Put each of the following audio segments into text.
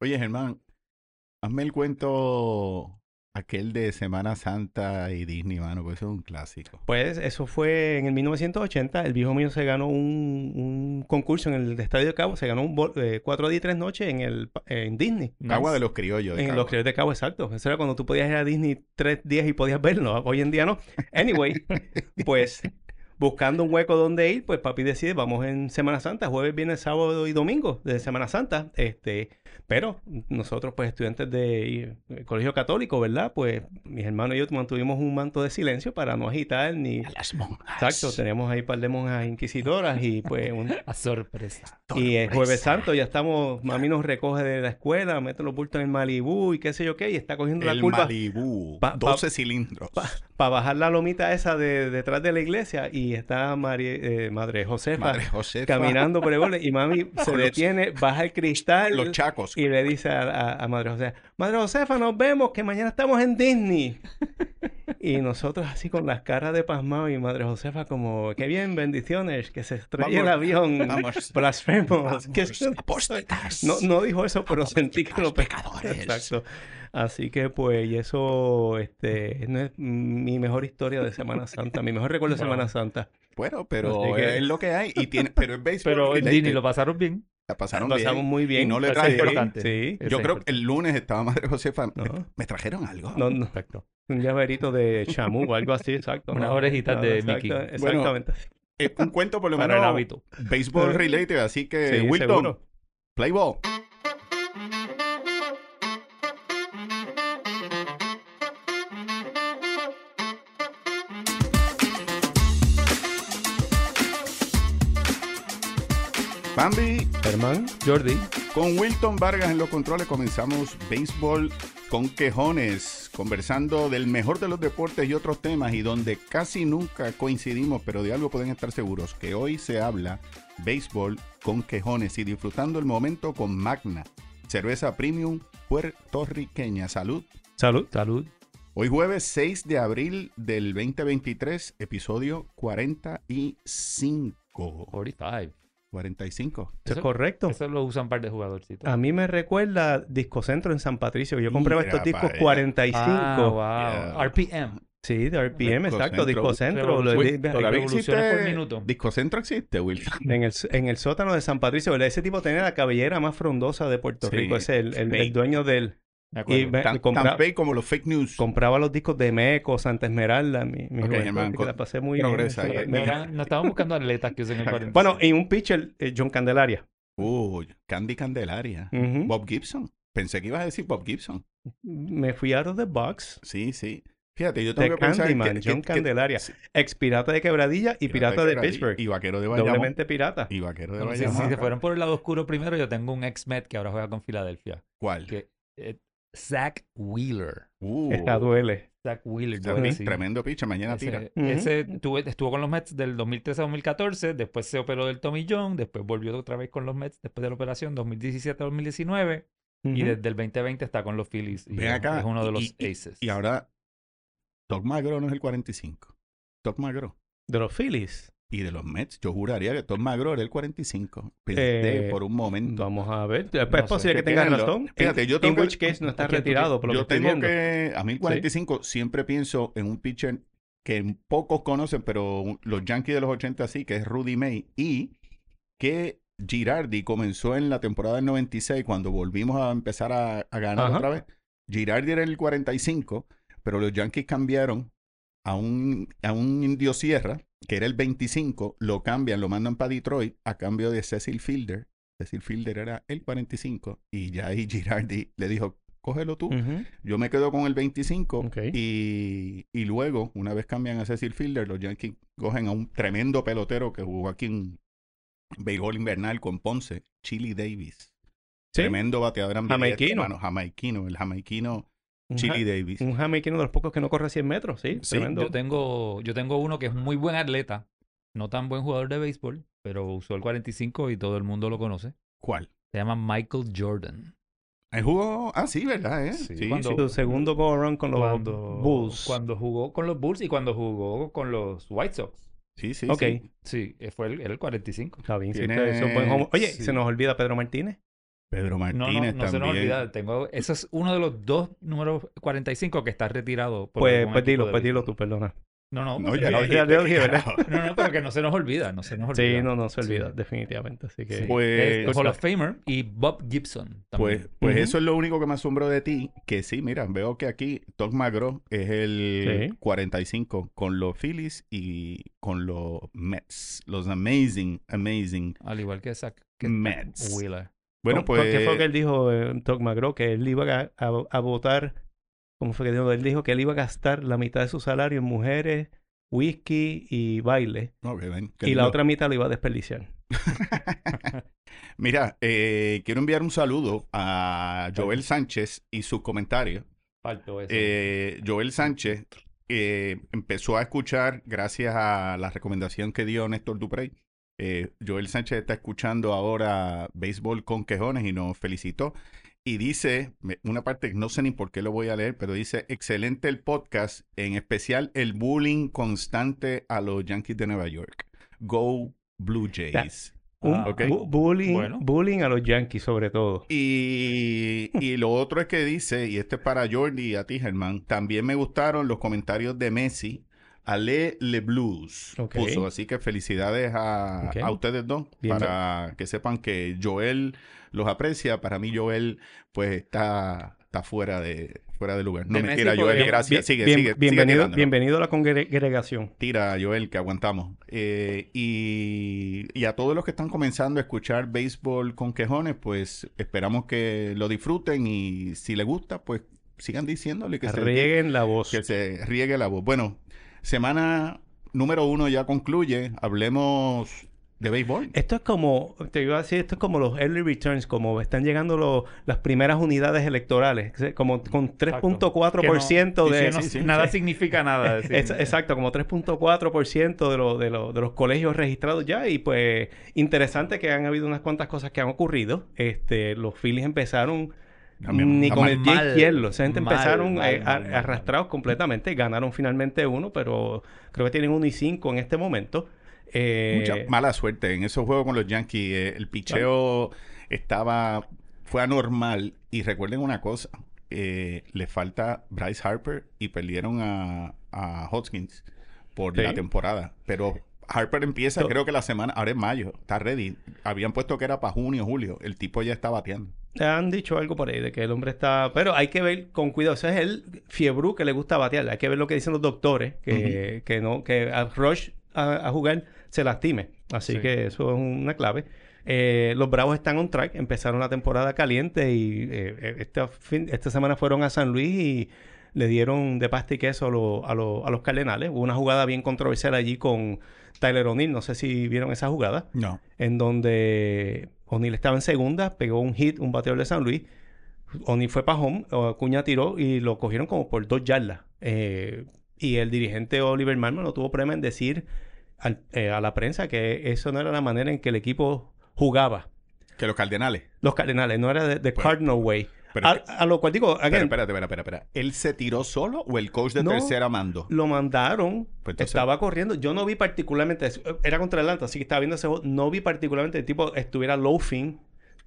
Oye, Germán, hazme el cuento aquel de Semana Santa y Disney, mano, porque eso es un clásico. Pues eso fue en el 1980. El viejo mío se ganó un, un concurso en el Estadio de Cabo. Se ganó un bol- eh, cuatro días y tres noches en, el, pa- en Disney. Cagua de los criollos. de En los Criollos de Cabo, exacto. Eso era cuando tú podías ir a Disney tres días y podías verlo. Hoy en día no. Anyway, pues buscando un hueco donde ir, pues papi decide, vamos en Semana Santa, jueves, viernes, sábado y domingo de Semana Santa. Este, pero nosotros, pues estudiantes de eh, colegio católico, ¿verdad? Pues mis hermanos y yo mantuvimos un manto de silencio para no agitar ni... A las monjas. Exacto, teníamos ahí un par de monjas inquisidoras y pues un, A sorpresa. y el jueves santo ya estamos, mami nos recoge de la escuela, mete los bultos en el Malibú y qué sé yo qué, y está cogiendo la El curva Malibú. Pa- pa- 12 cilindros. para bajar la lomita esa de detrás de la iglesia y está Mari- eh, Madre Josefa Madre Josefa. caminando por el borde y mami se detiene, baja el cristal Los chacos. Y le dice a, a- a Madre Josefa, Madre Josefa, nos vemos, que mañana estamos en Disney. y nosotros así con las caras de pasmado y Madre Josefa como, qué bien, bendiciones, que se estrelle el avión, vamos. blasfemos. que apóstatas. no, no dijo eso, pero Vamos, sentí que lo pecadores. Exacto. Así que pues, y eso este, no es mi mejor historia de Semana Santa, mi mejor recuerdo de. Semana Santa. Bueno, pero que- es lo que hay. Y tiene, pero es béisbol. Pero en. Disney lo pasaron bien. La pasaron Pasamos bien. muy bien. Y no le es trajeron. importante. Sí. Yo es creo que el lunes estaba Madre Josefa. No. ¿Me, trajeron algo? No, no, Exacto. un llaverito de chamú o algo así, exacto. Unas no, orejitas de exacto, Mickey. Exactamente. Eh, un cuento por lo Para el menos hábito. béisbol related. Así que, Sí, Wilton, seguro. play ball. Bambi, Germán, Jordi. con Wilton Vargas en los controles comenzamos béisbol con quejones, conversando del mejor de los deportes y otros temas y donde casi nunca coincidimos, pero de algo pueden estar seguros, que hoy se habla béisbol con quejones y disfrutando el momento con Magna, cerveza premium puertorriqueña. Salud. Salud. Salud. Hoy jueves 6 de abril del 2023, episodio 45. 45. 45. Eso es correcto. Eso lo usan un par de jugadorcitos. A mí me recuerda Disco Centro en San Patricio. Yo compraba Mira estos discos pa' allá. 45. Ah, wow. Yeah. RPM. Sí, de RPM, Disco exacto. Centro. Disco Centro. lo- Uy, de- todavía existe- por minuto. Discocentro existe, Wilton. En el, en el sótano de San Patricio, ¿verdad? Ese tipo tenía la cabellera más frondosa de Puerto Sí, Rico. Ese es el, el- dueño del... Y me- Tan, compra- tan fake como los fake news. compraba los discos de Meco, Santa Esmeralda. Mi, mi Ok, juventud, Germán, que la pasé muy progresa no estábamos buscando atletas que usen el 45. Bueno, y un pitcher, eh, John Candelaria. Uy, Candy Candelaria. Bob Gibson. Pensé que ibas a decir Bob Gibson. Me fui out of the box. Sí, sí. Fíjate, yo tengo que pensar Candyman, que- John que- Candelaria. sí, Ex pirata de Quebradilla y pirata de Quebradilla Pittsburgh. Y vaquero de Bayamón. Doblemente pirata. Y vaquero de si, Bayamón. si se fueron por el lado oscuro primero, yo tengo un ex-Met que ahora juega con Filadelfia. ¿Cuál? Que, eh, Zach Wheeler. Uh, Esta duele. Zach Wheeler. sí. Tremendo picha, mañana tira. Ese, Ujú. ese estuvo con los Mets del 2013 a 2014, después se operó del Tommy John, después volvió otra vez con los Mets después de la operación 2017 a 2019 y desde el 2020 está con los Phillies. Y Ven es- acá. Es uno de los y- aces. Y ahora, Todd Magro no es el 45. Todd Magro. De los Phillies. Y de los Mets, yo juraría que Todd Magro era el 45. Pensé Eh, por un momento. Vamos a ver. Es posible que tengas razón. Fíjate, En- yo tengo que- which case no está ¿A quién tú retirado por lo yo que tengo que, a mí el 45 siempre pienso en un pitcher que pocos conocen, pero los Yankees de los 80 sí, que es Rudy May. Y que Girardi comenzó en la temporada del 96, cuando volvimos a empezar a, a ganar Ajá. otra vez. Girardi era el 45, pero los Yankees cambiaron a un, a un Indio Sierra, que era el 25, lo cambian, lo mandan para Detroit a cambio de Cecil Fielder. Cecil Fielder era el 45 y ya ahí Girardi le dijo, cógelo tú. Yo me quedo con el 25 Ok. y, y luego, una vez cambian a Cecil Fielder, los Yankees cogen a un tremendo pelotero que jugó aquí en béisbol invernal con Ponce, Chili Davis. Sí. Tremendo bateador Jamaiquino. Bueno, jamaiquino, el jamaiquino Un Chili Davis. Un jamaiquino de los pocos que no corre 100 metros, sí. Sí, tremendo. Yo tengo, yo tengo uno que es muy buen atleta, no tan buen jugador de béisbol, pero usó el 45 y todo el mundo lo conoce. ¿Cuál? Se llama Michael Jordan. El jugó, ah, sí, ¿verdad? Eh? Sí, Sí, cuando- sí. Su segundo go around con los Cuando, Bulls. cuando jugó con los Bulls y cuando jugó con los White Sox. Sí, sí, Ok. sí. Sí, fue el, era el 45. Está bien, sí, Tiene- ustedes son buen homo- Oye, sí. se nos olvida Pedro Martínez. Pedro No, no, Martínez no se nos olvida. Tengo, eso es uno de los dos números 45 que está retirado. por Pues, pues dilo, pues dilo tú, perdona. No, no, No, ya lo eh, dije. ¿verdad? No, no, pero que no se nos olvida, no se nos olvida. Sí, no, no se Sí. olvida, definitivamente. Así que. Sí. Pues- Es Hall of Famer y Bob Gibson también. Pues, pues eso es lo único que me asombró de ti, que sí, mira, veo que aquí Todd McGraw es el Sí. 45 con los Phillies y con los Mets, los amazing, amazing Al igual que Zach que Mets. Wheeler. Bueno, ¿Cómo- pues ¿Qué fue lo que él dijo, eh, Doug McGraw? Que él iba a, a- a votar. ¿Cómo fue que dijo? Él dijo que él iba a gastar la mitad de su salario en mujeres, whisky y baile. Y la otra mitad lo iba a desperdiciar. Mira, eh, quiero enviar un saludo a Joel Sánchez y sus comentarios. Eh, Joel Sánchez eh, empezó a escuchar gracias a la recomendación que dio Néstor Duprey. Eh, Joel Sánchez está escuchando ahora béisbol con quejones y nos felicitó. Y dice, una parte, no sé ni por qué lo voy a leer, pero dice, excelente el podcast, en especial el bullying constante a los Yankees de Nueva York. Go Blue Jays. Un Ah, ok. bu- bullying, Bueno. bullying a los Yankees, sobre todo. Y, y lo otro es que dice, y este es para Jordi y a ti, Germán, también me gustaron los comentarios de Messi a Le, Le Blues. Ok. Puso, así que felicidades a, Ok. a ustedes dos Bien. para que sepan que Joel los aprecia. Para mí Joel pues está, está fuera de fuera de lugar. No De mentira, Messi, Joel, porque- gracias. Bien- sigue, bien- sigue, sigue bienvenido, tirándolo. bienvenido a la congregación. Tira, Joel, que aguantamos. Eh, y, y a todos los que están comenzando a escuchar béisbol con quejones, pues esperamos que lo disfruten y si les gusta, pues sigan diciéndole que se, Rieguen la voz. que se riegue la voz. Bueno, semana número uno ya concluye. Hablemos de béisbol. Esto es como, te iba a decir, esto es como los early returns, como están llegando los- las primeras unidades electorales, como con 3.4% Que no- de... que no- sí, sí. nada significa nada. sí. Es- exacto, como 3.4% de, lo- de, lo- de los colegios registrados ya. Y pues interesante que han habido unas cuantas cosas que han ocurrido. Este, los Phillies empezaron También, ni con el pie izquierdo. Esa gente mal, empezaron mal, eh, mal, arrastrados completamente. Ganaron finalmente uno, pero creo que tienen 1 y 5 en este momento. Eh, Mucha mala suerte en esos juegos con los Yankees. eh, el picheo estaba, fue anormal. Y recuerden una cosa, le falta Bryce Harper y perdieron a, a Hoskins por Sí. la temporada. Pero Harper empieza, creo que la semana, ahora es mayo, está ready. Habían puesto que era para junio, julio. El tipo ya está bateando. Han dicho algo por ahí de que el hombre está. Pero hay que ver con cuidado. Ese es el fiebrú que le gusta batear. Hay que ver lo que dicen los doctores. Que, que no, que a Rush a, a jugar se lastime. Así Sí. que eso es una clave. Eh, los Bravos están on track. Empezaron la temporada caliente y eh, eh, fin- esta semana fueron a San Luis y le dieron de pasta y queso a, lo- a, lo- a los Cardenales. Hubo una jugada bien controversial allí con Tyler O'Neill. No sé si vieron esa jugada No. en donde O'Neill estaba en segunda, pegó un hit, un bateador de San Luis. O'Neill fue para home, Acuña tiró y lo cogieron como por dos yardas. Eh, y el dirigente Oliver Marmon no tuvo problema en decir al- eh, a la prensa que eso no era la manera en que el equipo jugaba. Que los Cardenales. Los Cardenales, no era de, de Pues, Cardinal Way. Pero a, es que- a lo cual digo, again, espérate, espera, espera, espera. ¿Él se tiró solo o el coach de No. tercera mando? lo mandaron, Pues entonces- estaba corriendo. Yo no vi particularmente, era contra Atlanta, así que estaba viendo ese juego. No vi particularmente el tipo estuviera loafing.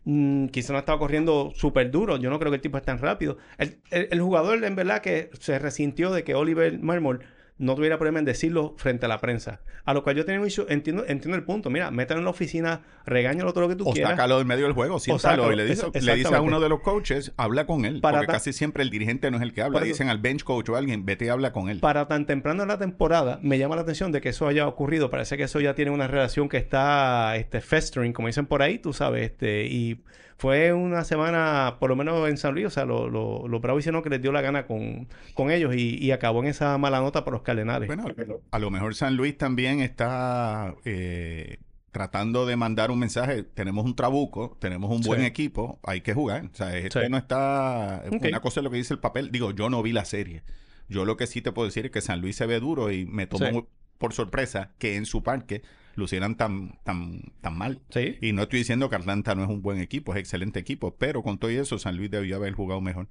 Mm, quizá no estaba corriendo súper duro. Yo no creo que el tipo es tan rápido. El, el- el jugador, en verdad, que se resintió de que Oliver Marmol no tuviera problema en decirlo frente a la prensa. A lo cual yo tenía un issue, entiendo, entiendo el punto. Mira, métalo en la oficina, regáñalo todo lo que tú O quieras. sácalo del medio del juego, siéntalo y le dice, le dice a uno de los coaches, habla con él. Para porque casi siempre el dirigente no es el que habla. Dicen al bench coach o a alguien, vete y habla con él. Para tan temprano en la temporada, me llama la atención de que eso haya ocurrido. Parece que eso ya tiene una relación que está este, festering, como dicen por ahí, tú sabes. Este, y fue una semana, por lo menos en San Luis, o sea, lo- lo- los Bravos hicieron que les dio la gana con, con ellos y, y acabó en esa mala nota por los Cardenales. Bueno, a lo mejor San Luis también está eh, tratando de mandar un mensaje. Tenemos un trabuco, tenemos un buen Sí. equipo, hay que jugar. O sea, esto Sí. no está... Una cosa es lo que dice el papel. Digo, yo no vi la serie. Yo lo que sí te puedo decir es que San Luis se ve duro y me tomó Sí. por sorpresa que en su parque lucieran tan, tan, tan mal. Sí. Y no estoy diciendo que Atlanta no es un buen equipo, es excelente equipo, pero con todo eso San Luis debió haber jugado mejor.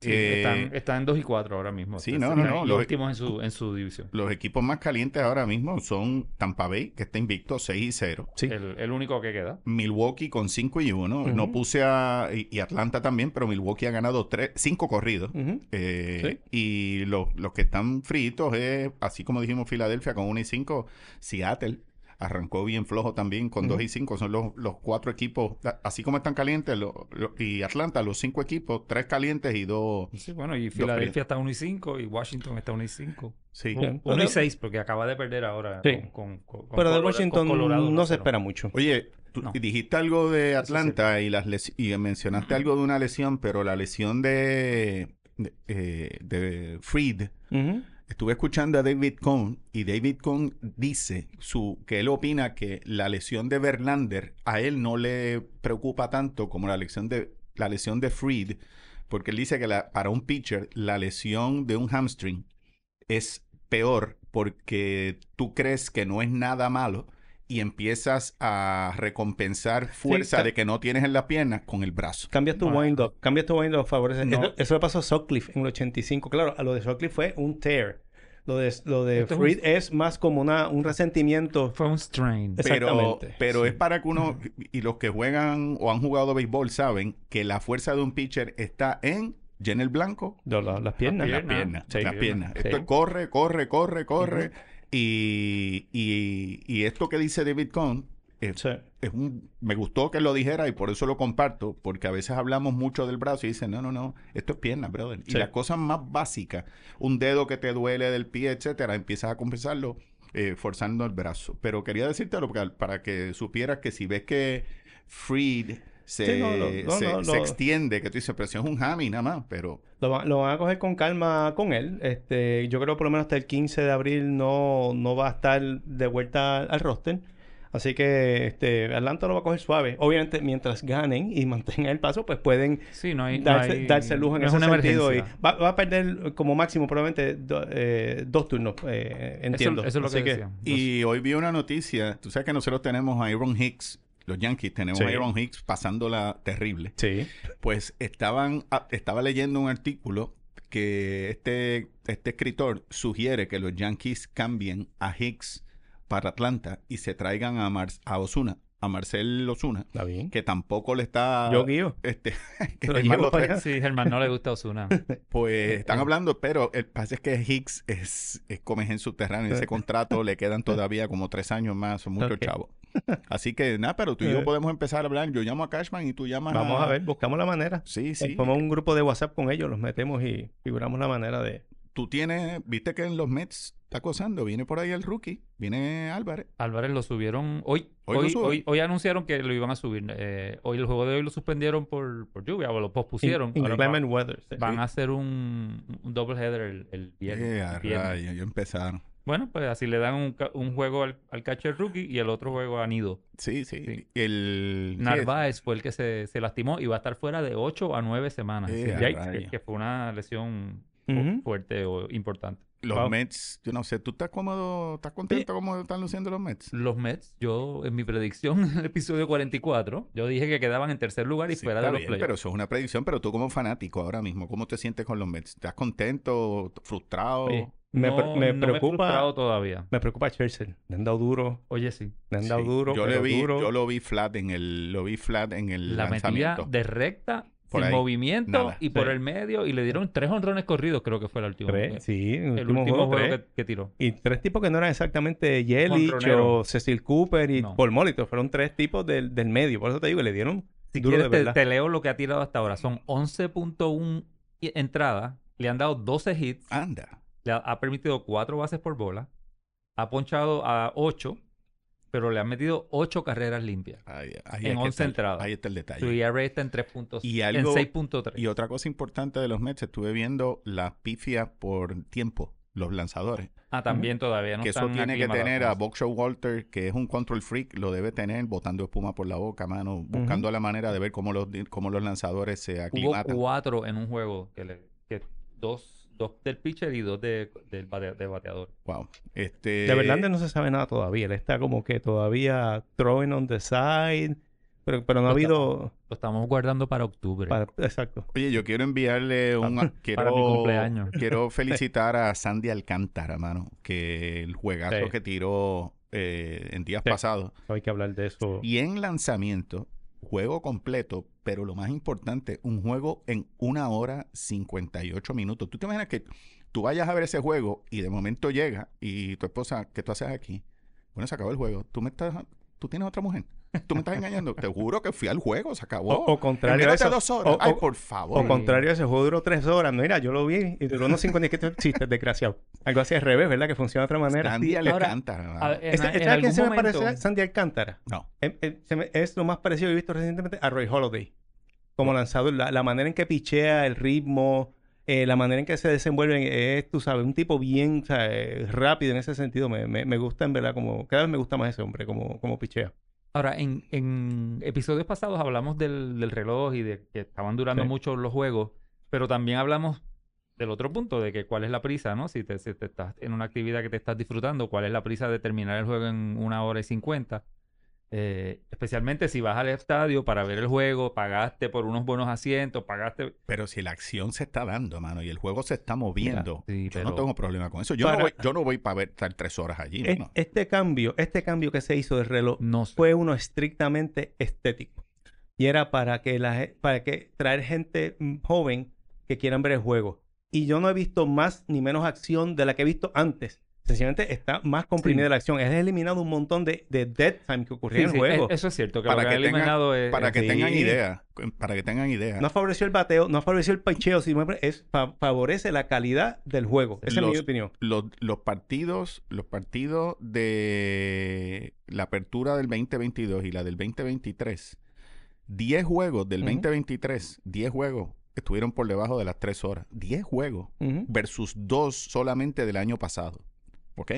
Sí, Eh, están, están en 2 y 4 ahora mismo. sí, Entonces, no, no, no, los- últimos en su, en su división. Los equipos más calientes ahora mismo son Tampa Bay, que está invicto 6 y 0. Sí. El, el único que queda. Milwaukee con 5 y 1. Ujú. No puse a. Y, y Atlanta también, pero Milwaukee ha ganado 5 corridos. Ujú. Eh, Y los, los que están fritos es, así como dijimos, Filadelfia con 1 y 5. Seattle arrancó bien flojo también con 2 Ujú. y 5. Son los, los cuatro equipos, así como están calientes. lo- lo- y Atlanta, los cinco equipos, tres calientes y dos. Sí, bueno, y. Filadelfia está 1 y 5 y Washington está 1 y 5. Sí. Bien. 1 y Pero- 6 porque acaba de perder ahora Sí. con, con- con- con Pero de Colora- Washington con Colorado no se 1-0. espera mucho. Oye, tú No. dijiste algo de Atlanta y, las les- y mencionaste algo de una lesión, pero la lesión de, de, eh, de Freed. Ujú. Estuve escuchando a David Cohn y David Cohn dice su, que él opina que la lesión de Verlander a él no le preocupa tanto como la lesión de, la lesión de Freed, porque él dice que para un pitcher la lesión de un hamstring es peor porque tú crees que no es nada malo y empiezas a recompensar fuerza de que no tienes en la pierna con el brazo. Cambias tu Ah. wind-up, cambias tu wind-up, favorece. No. Eso, eso le pasó a Sutcliffe en el 85. Claro, a lo de Sutcliffe fue un tear. Lo de, lo de Esto es un- Freed es más como una, un resentimiento. Fue un strain. Pero, Exactamente, pero sí. es para que uno, y los que juegan o han jugado béisbol saben que la fuerza de un pitcher está en llena el blanco, las piernas. las pierna. piernas, Sí, las piernas. sí. Esto es corre, corre, corre, corre. Y, y, y esto que dice David Cohn es, Sí. es un, me gustó que lo dijera y por eso lo comparto, porque a veces hablamos mucho del brazo y dicen, no, no, no, esto es pierna, brother. Y las cosas más básicas, un dedo que te duele del pie, etcétera, empiezas a compensarlo eh, forzando el brazo. Pero quería decírtelo porque- para que supieras que si ves que Freed se, Sí, no, no, no, se, extiende, que tú dices, pero si es un hammy nada más, pero Lo, va- lo van a coger con calma con él. Este, yo creo por lo menos hasta el 15 de abril no, no va a estar de vuelta al, al roster. Así que este, Atlanta lo va a coger suave. Obviamente, mientras ganen y mantengan el paso, pues pueden Sí, no hay. no darse, hay- darse lujo en no es ese una sentido. Y va, va a perder como máximo probablemente do- eh, dos turnos, eh, entiendo. Eso, eso es lo Así que, decía. Y hoy vi una noticia, tú sabes que nosotros tenemos a Aaron Hicks, los Yankees tenemos Sí. a Aaron Hicks pasándola terrible. Sí. Pues estaban, ah, estaba leyendo un artículo que este, este escritor sugiere que los Yankees cambien a Hicks para Atlanta y se traigan a, Mar a Osuna, a Marcel Osuna, Está bien. que tampoco le está... Yo guío. Este, que Germán allá. Sí, Germán no le gusta a Osuna. Pues están hablando, pero el pasa es que Hicks es, es en subterráneo. Ese contrato le quedan todavía como tres años más, son muchos chavos. Así que nada, pero tú y yo Eh. podemos empezar a hablar. Yo llamo a Cashman y tú llamas Vamos a ver, buscamos la manera. Sí, sí. Ponemos un grupo de WhatsApp con ellos, los metemos y figuramos la manera de... Tú tienes, viste que en los Mets está acosando. Viene por ahí el rookie, viene Álvarez. Álvarez lo subieron hoy. Hoy Hoy, hoy, hoy anunciaron que lo iban a subir. Eh, hoy el juego de hoy lo suspendieron por, por lluvia o lo pospusieron. In- Ahora inclement va- weather. sí. van a hacer un, un double header el, el viernes. Eh, el a viernes. rayos, ya empezaron. Bueno, pues así le dan un, ca- un juego al, al catcher rookie y el otro juego a Nido. Sí, sí. Sí. El sí, Narváez fue el que se, se lastimó y va a estar fuera de 8 a 9 semanas. Eh, que, fue una lesión fuerte o importante. los Wow. Mets, yo no sé, ¿tú estás cómodo, estás contento cómo están luciendo los Mets? Los Mets, yo en mi predicción en el episodio 44, yo dije que quedaban en tercer lugar y Sí, fuera de los bien, playoffs. pero eso es una predicción, pero tú como fanático ahora mismo, ¿cómo te sientes con los Mets? ¿Estás contento, frustrado? Oye, me, no, pre- me no preocupa... frustrado todavía. Me preocupa Churchill. Le han dado duro. Oye, sí. Le han dado Sí, duro. yo, le vi, duro. yo lo vi flat en el, lo vi flat en el La lanzamiento. de recta, Por sin ahí, movimiento nada. y por el medio y le dieron tres honrones corridos, creo que fue el último. Tres, sí, el, el último, último juego, que, que tiró. Y tres tipos que no eran exactamente Yelich o Cecil Cooper y No. Paul Molitor. Fueron tres tipos del, del medio. Por eso te digo, le dieron Si duro quieres, de te, verdad. te leo lo que ha tirado hasta ahora. Son 11.1 i- entradas. Le han dado 12 hits. Anda. Le ha, ha permitido 4 bases por bola. Ha ponchado a 8. Pero le han metido 8 carreras limpias. Ahí, ahí En es que 11 está el- entradas. Ahí está el Su detalle. ERA está en 3 puntos. Y en algo- 6.3. Y otra cosa importante de los Mets, estuve viendo las pifias por tiempo, los lanzadores. Ah, también todavía no que eso tiene que tener a. Boxer Walter, que es un control freak, lo debe tener botando espuma por la boca, mano, buscando la manera de ver cómo los, cómo los lanzadores se Hubo aclimatan. cuatro en un juego. Que, le, que dos, dos del pitcher y dos de, del bate- de bateador. Wow. Este, De Verlander no se sabe nada todavía. Él está como que todavía throwing on the side. Pero, pero no ha habido... Lo estamos guardando para octubre. para- exacto. Oye, yo quiero enviarle un... Para- quiero, para mi cumpleaños. Quiero felicitar a Sandy Alcántara, mano, que el juegazo Sí. que tiró eh, en días Sí. pasados. Hay que hablar de eso. Y en lanzamiento, juego completo, pero lo más importante, un juego en una hora 58 minutos. ¿Tú te imaginas que tú vayas a ver ese juego y de momento llega y tu esposa, ¿qué tú haces aquí? Bueno, se acabó el juego. Tú me estás... Tú tienes otra mujer. Tú me estás engañando. Te juro que fui al juego, se acabó. O, contrario a eso. dos horas. o- Ay, por favor. O contrario, ese juego duró tres horas. No, mira, yo lo vi y duró unos 57 chistes, desgraciado. Algo así al revés, ¿verdad? Que funciona de otra manera. Sandy Alcántara. A- Este- ¿Sabes quién se me parece a Sandy Alcántara? No. Eh, eh, se me- es lo más parecido que he visto recientemente a Roy Holiday. Como lanzador, la, la manera en que pichea, el ritmo, eh, la manera en que se desenvuelve, es, tú sabes, un tipo bien o sea, rápido en ese sentido. Me, me, me gusta, en verdad, como cada vez me gusta más ese hombre, como, como pichea. Ahora, en, en episodios pasados hablamos del, del reloj y de que estaban durando Sí. mucho los juegos, pero también hablamos del otro punto, de que cuál es la prisa, ¿no? Si te, si te estás en una actividad que te estás disfrutando, cuál es la prisa de terminar el juego en una hora y cincuenta. Eh, especialmente si vas al estadio para ver el juego, pagaste por unos buenos asientos, pagaste... Pero si la acción se está dando, mano, y el juego se está moviendo, sí, yo no tengo problema con eso. Yo no voy, yo no voy para ver estar tres horas allí, Es- mano. este cambio, este cambio que se hizo del reloj No sé. fue uno estrictamente estético. Y era para que la para que traer gente mm, joven que quieran ver el juego. Y yo no he visto más ni menos acción de la que he visto antes. Sencillamente está más comprimida Sí. la acción. Es eliminado un montón de, de dead time que ocurría Sí, en el sí, juego. e- eso es cierto, que Para lo que, tengan- eliminado es... Para es- que sí. tengan idea, para que tengan idea. No favoreció el bateo, no favoreció el picheo, sino es fa- favorece la calidad del juego. Esa es mi opinión. los, los partidos, los partidos de la apertura del 2022 y la del 2023, 10 juegos del Ujú. 2023, 10 juegos estuvieron por debajo de las 3 horas. 10 juegos versus 2 solamente del año pasado. ¿Ok?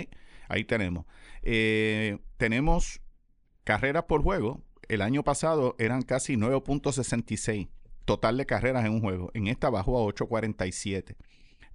Ahí tenemos. Eh, tenemos carreras por juego. El año pasado eran casi 9.66 total de carreras en un juego. En esta bajó a 8.47.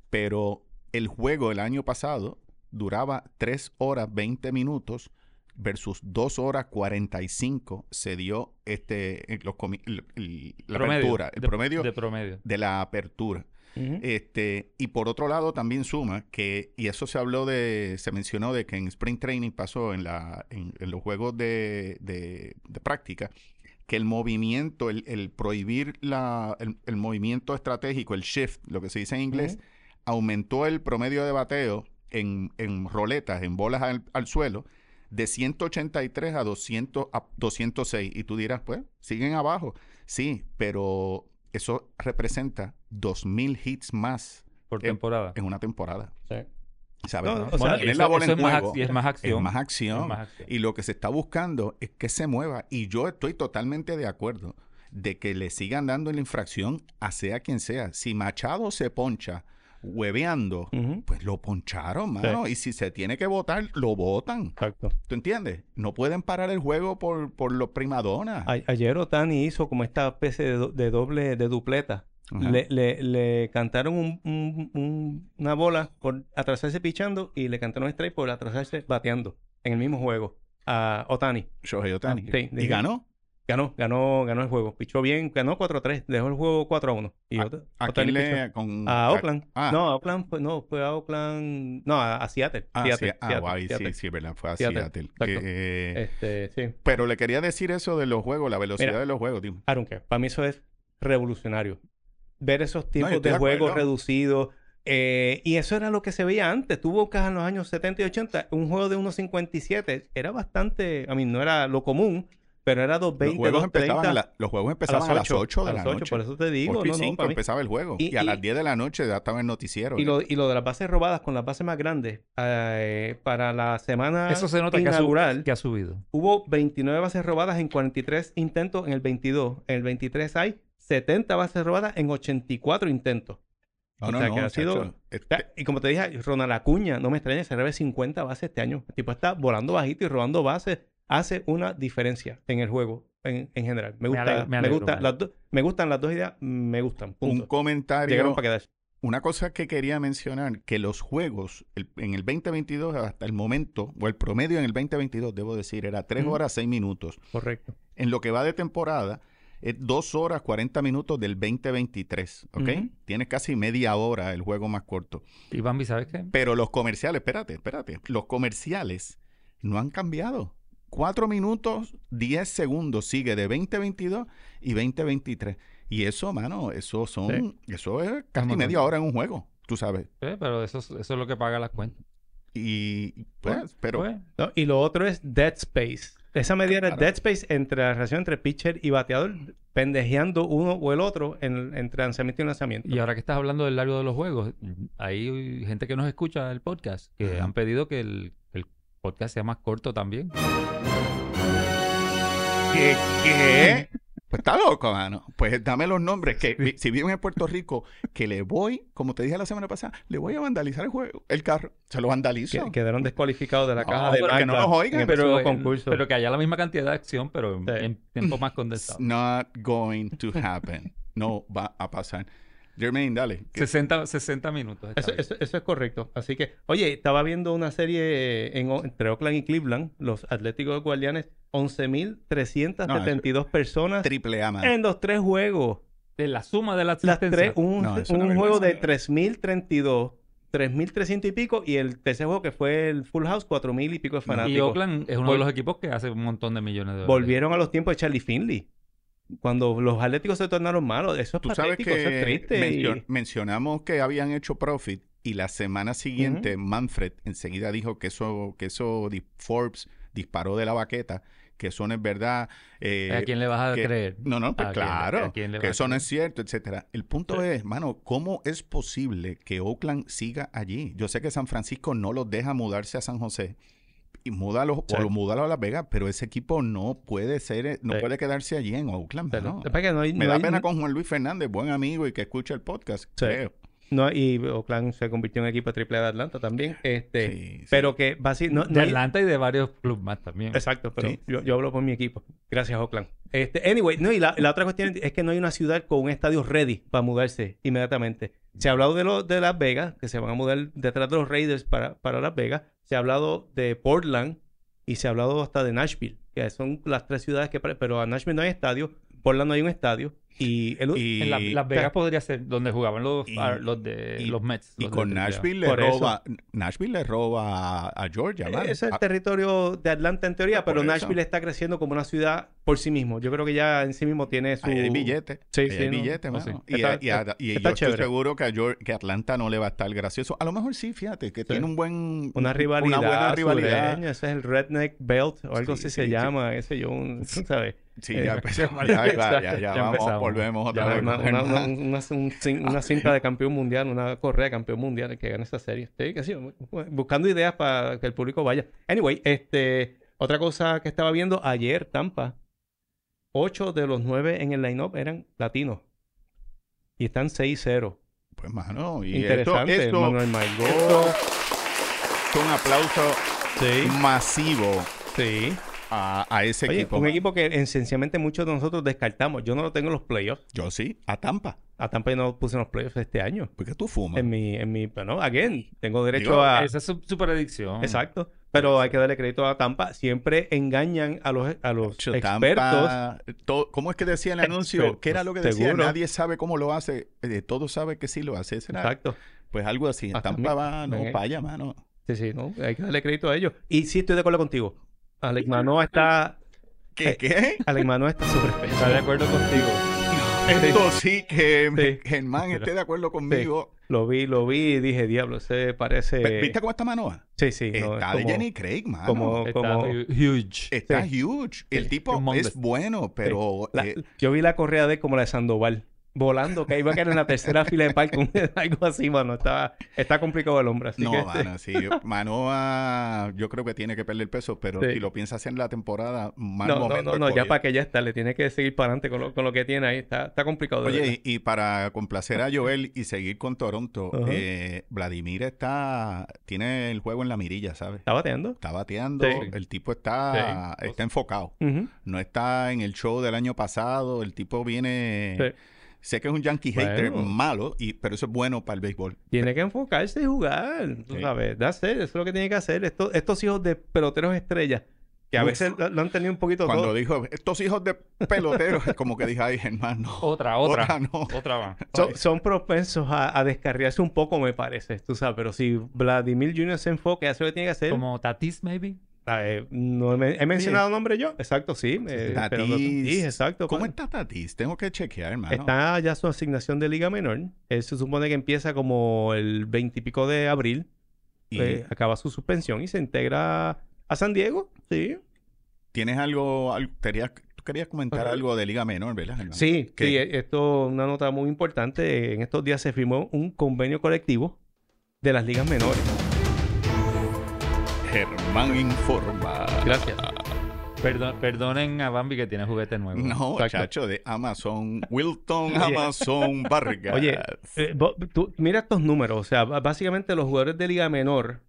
Pero el juego el año pasado duraba 3 horas 20 minutos versus 2 horas 45 se dio este eh, los el- el- la promedio, apertura, el de- promedio De promedio. de la apertura. Este, y por otro lado también suma que, y eso se habló de, se mencionó de que en Spring Training pasó en, la, en, en los juegos de, de- de práctica, que el movimiento, el, el prohibir la, el, el movimiento estratégico, el shift, lo que se dice en inglés, aumentó el promedio de bateo en, en roletas, en bolas al, al suelo, de 183 a, 200, a 206. Y tú dirás, pues, siguen abajo. Sí, pero eso representa 2.000 hits más Por en- temporada. en una temporada. Sí. ¿Sabes? No, no? o sea, Bueno, eso- tener la bola en es, más juego ac- es más acción. es más acción. Es más acción. Y lo que se está buscando es que se mueva. Y yo estoy totalmente de acuerdo de que le sigan dando la infracción a sea quien sea. Si Machado se poncha hueveando, pues lo poncharon, mano. Y si se tiene que votar, lo votan. Exacto. ¿Tú entiendes? No pueden parar el juego por, por los primadonas. A- ayer Otani hizo como esta especie de, do- de doble, de dupleta. Le, le- le cantaron un- un- un- una bola por atrasarse pichando y le cantaron un strike por atrasarse bateando en el mismo juego a Otani. Shohei Ohtani. Ah, sí, y ganó. Ganó, ganó, ganó el juego. Pichó bien, ganó 4-3. Dejó el juego 4-1. Y ¿A- ¿A quién le...? Con, A Oakland. Ah, No, a Oakland fue, no, fue a Oakland. No, a, a Seattle. ah, Seattle, sí, ah, Seattle, guay, Seattle. sí, sí, verdad. Fue a Seattle. Que, eh, Este, sí. Pero le quería decir eso de los juegos, la velocidad Mira. de los juegos, tío. Care. Para mí eso es revolucionario. Ver esos tipos estoy de juegos reducidos. eh, y eso era lo que se veía antes. Tú buscas en los años 70 y 80 un juego de 1.57. Era bastante, a mí no era lo común, pero era 2.20, Los juegos, 2.30. empezaban a, la- los juegos empezaban a las 8, de a la las 8, noche. por eso te digo. 8 y no, no, 5 para mí- empezaba el juego. Y, Y- a y- las 10 de la noche ya estaba el noticiero. Y lo, y lo de las bases robadas con las bases más grandes, eh, para la semana Eso se nota que ha, sub- inaugural, que ha subido. hubo 29 bases robadas en 43 intentos en el 22. En el 23 hay 70 bases robadas en 84 intentos. No, o no, sea, no, que ha sido- este- y como te dije, Ronald Acuña, no me extraña, se rebe 50 bases este año. El tipo está volando bajito y robando bases. Hace una diferencia en el juego en, en general. Me, Me gusta, alegro, me me, alegro, gusta me las do- me gustan las dos ideas, me gustan. un comentario. Llegaron para quedarse. Una cosa que quería mencionar, que los juegos el- en el 2022 hasta el momento, o el promedio en el 2022, debo decir, era 3 Ujú. horas 6 minutos. Correcto. en lo que va de temporada, es 2 horas 40 minutos del 2023, ¿ok? Ujú. Tiene casi media hora el juego más corto. Y Bambi, ¿sabes qué? Pero los comerciales, espérate, espérate, los comerciales no han cambiado. 4 minutos 10 segundos sigue de 2022 y 2023. Y eso, mano, eso son, eso es casi media hora en un juego, tú sabes. Eh, pero eso, es- eso es lo que paga las cuentas. Y pues, pero Pues, No, y lo otro es Dead Space. Esa medida era Claro. Dead Space entre la relación entre pitcher y bateador, pendejeando uno o el otro en, entre lanzamiento y lanzamiento. Y ahora que estás hablando del largo de los juegos, hay gente que nos escucha el podcast que han pedido que el podcast sea más corto también. ¿Qué? ¿Qué? Pues está loco, mano. Pues dame los nombres. Que si viven en Puerto Rico, que le voy, como te dije la semana pasada, le voy a vandalizar el juego, el carro. Se lo vandalizo. Que- quedaron descualificados de la No, caja de pero que no nos oigan. Pero, próximo concurso. pero que haya la misma cantidad de acción, pero en- Sí. en tiempo más It's condensado. not going to happen. No va a pasar. Jermaine, dale. ¿Qué- 60, 60 minutos. Eso, bien. eso- eso es correcto. Así que, oye, estaba viendo una serie en, entre Oakland y Cleveland, los Atléticos Guardianes, 11.372 personas Triple A, mano. en los tres juegos. De la suma de las Las tres, un, No, un juego de vergüenza. 3.032, 3.300 y pico, y el tercer juego que fue el Full House, 4.000 y pico de fanáticos. Y Oakland es uno de los equipos que hace un montón de millones de dólares. Volvieron a los tiempos de Charlie Finley. Cuando los Atléticos se tornaron malos, eso es Tú sabes eso es que triste. y- mencionamos que habían hecho profit y la semana siguiente Manfred enseguida dijo que eso, que eso Forbes disparó de la baqueta, que eso no es verdad. eh, ¿A quién le vas a que- creer? No, no, pues ¿A quién le- claro, a quién le que eso no es cierto, etcétera. El punto es, mano, ¿cómo es posible que Oakland siga allí? Yo sé que San Francisco no los deja mudarse a San José y múdalo, Sí. o lo múdalo a Las Vegas, pero ese equipo no puede ser, eh, no Sí. puede quedarse allí en Oakland, que no hay- Me no da hay- pena con Juan Luis Fernández, buen amigo y que escucha el podcast, Sí. creo. No, y Oakland se convirtió en equipo triple A de Atlanta también. Este, Sí, sí. Pero que no, no de hay- Atlanta y de varios clubes más también. Exacto, pero Sí. yo, yo hablo por mi equipo. Gracias, Oakland. Este, anyway, no, y la, la otra cuestión es que no hay una ciudad con un estadio ready para mudarse inmediatamente. Se ha hablado de, lo, de Las Vegas, que se van a mudar detrás de los Raiders para, para Las Vegas. Se ha hablado de Portland y se ha hablado hasta de Nashville, que son las tres ciudades que... Pero a Nashville no hay estadio, Portland no hay un estadio. Y, el, Y, En la- Las Vegas podría ser donde jugaban los, y- ah, los de y- los Mets. y los con. Nashville le roba, Nashville le roba a, a Georgia, Eh. Ese es el Ah, territorio de Atlanta en teoría, Por pero eso. Nashville está creciendo como una ciudad por sí mismo. Yo creo que ya en sí mismo tiene su... ahí hay billete. Sí, ahí sí, hay no, billete, no, mano. sí. Y, Está- a- y está- y está yo estoy chévere. seguro que a, que Atlanta no le va a estar gracioso. A lo mejor sí, fíjate, que tiene un buen... Una rivalidad. Una buena rivalidad. ese es el Redneck Belt o algo Sí, así sí, se sí. llama, ese yo, un, tú ¿sabes? Sí, Eh, ya empezamos. Ya, ya, ya, ya, Ya vamos, empezamos. Volvemos otra Ya, vez. una, con una- una- Germán. una- un cin- una cinta de campeón mundial, una correa de campeón mundial que gane esta serie. Sí, que sí, buscando ideas para que el público vaya. Anyway, este, otra cosa que estaba viendo ayer, Tampa, ocho de los nueve en el line-up eran latinos. Y están 6-0. Pues, mano, y Interesante. esto, esto, Manuel Margot. esto es un aplauso Sí, masivo sí. A, a ese Oye, equipo. un equipo que esencialmente muchos de nosotros descartamos. Yo no lo tengo en los playoffs. Yo sí, a Tampa. A Tampa yo no lo puse en los playoffs este año. ¿Por qué tú fumas? En mi, en mi, bueno, again, tengo derecho Digo, a... Esa es su, su predicción. Exacto. Pero hay que darle crédito a Tampa. Siempre engañan a los, a los expertos. Tampa, to- ¿Cómo es que decía el anuncio? Expertos, ¿Qué era lo que decía? seguro. Nadie sabe cómo lo hace. Eh, todos saben que sí lo hace. Exacto. Pues algo así. Hasta Tampa mí- va, no, allá, mano. Sí, sí, no. Hay que darle crédito a ellos. Y sí estoy de acuerdo contigo. Alex Manoa está... ¿Qué? Eh, ¿Qué? Alex Manoa está Está de acuerdo contigo. Esto sí que Sí. Germán esté de acuerdo conmigo. Lo vi, lo vi y dije, diablo, se parece... ¿Viste cómo está Manoa? Sí, sí. no, está es de como- Jenny Craig, mano. como- Está como- hu- huge. Está Sí. huge. El Sí, tipo es bueno, pero... La- eh, yo vi la correa de él como la de Sandoval. Volando, que iba a caer en la tercera fila de parque. Algo así, mano. Está, está complicado el hombre. Así no, que, mano, sí. Manoa, yo creo que tiene que perder peso, pero Sí. si lo piensas en la temporada, mal No, no, momento no, no, ya escogido. para que ya está. Le tiene que seguir para adelante con lo, con lo que tiene ahí. Está, está complicado. Oye, y, y para complacer a Joel y seguir con Toronto, eh, Vladimir está, tiene el juego en la mirilla, ¿sabes? ¿Está bateando? Está bateando, Sí. el tipo está, está enfocado. No está en el show del año pasado, el tipo viene... Sé que es un yankee hater malo, y, pero eso es bueno para el béisbol. Tiene que enfocarse y jugar. Tú Sí. sabes, de hacer, eso es lo que tiene que hacer. Estos, estos hijos de peloteros estrellas Que a Uf. veces lo, lo han tenido un poquito Cuando todo. dijo, estos hijos de peloteros, como que dije, ay, hermano. Otra, otra. Otra no. Otra va. Son, son propensos a, a descarriarse un poco, me parece, tú sabes. Pero si Vladimir Jr. se enfoca y hace lo que tiene que hacer... Como Tatis, maybe. Eh, no he, men- he mencionado nombre yo. Exacto, sí. eh, no- Tatis. sí, exacto. ¿Cómo está Tatis? Tengo que chequear, hermano. Está ya su asignación de liga menor. Él se supone que empieza como el 20 y pico de abril. Y eh, acaba su suspensión y se integra a San Diego. Sí. tienes algo, al- querías- tú querías comentar algo de Liga Menor, ¿verdad? hermano? Sí, ¿Qué? sí, eh, esto es una nota muy importante. En estos días se firmó un convenio colectivo de las ligas menores. Germán informa. Gracias. Perdón, perdonen a Bambi que tiene juguete nuevo. No, Exacto. chacho, de Amazon, Wilton. Amazon, Vargas. Oye, eh, tú- mira estos números. O sea, básicamente los jugadores de liga menor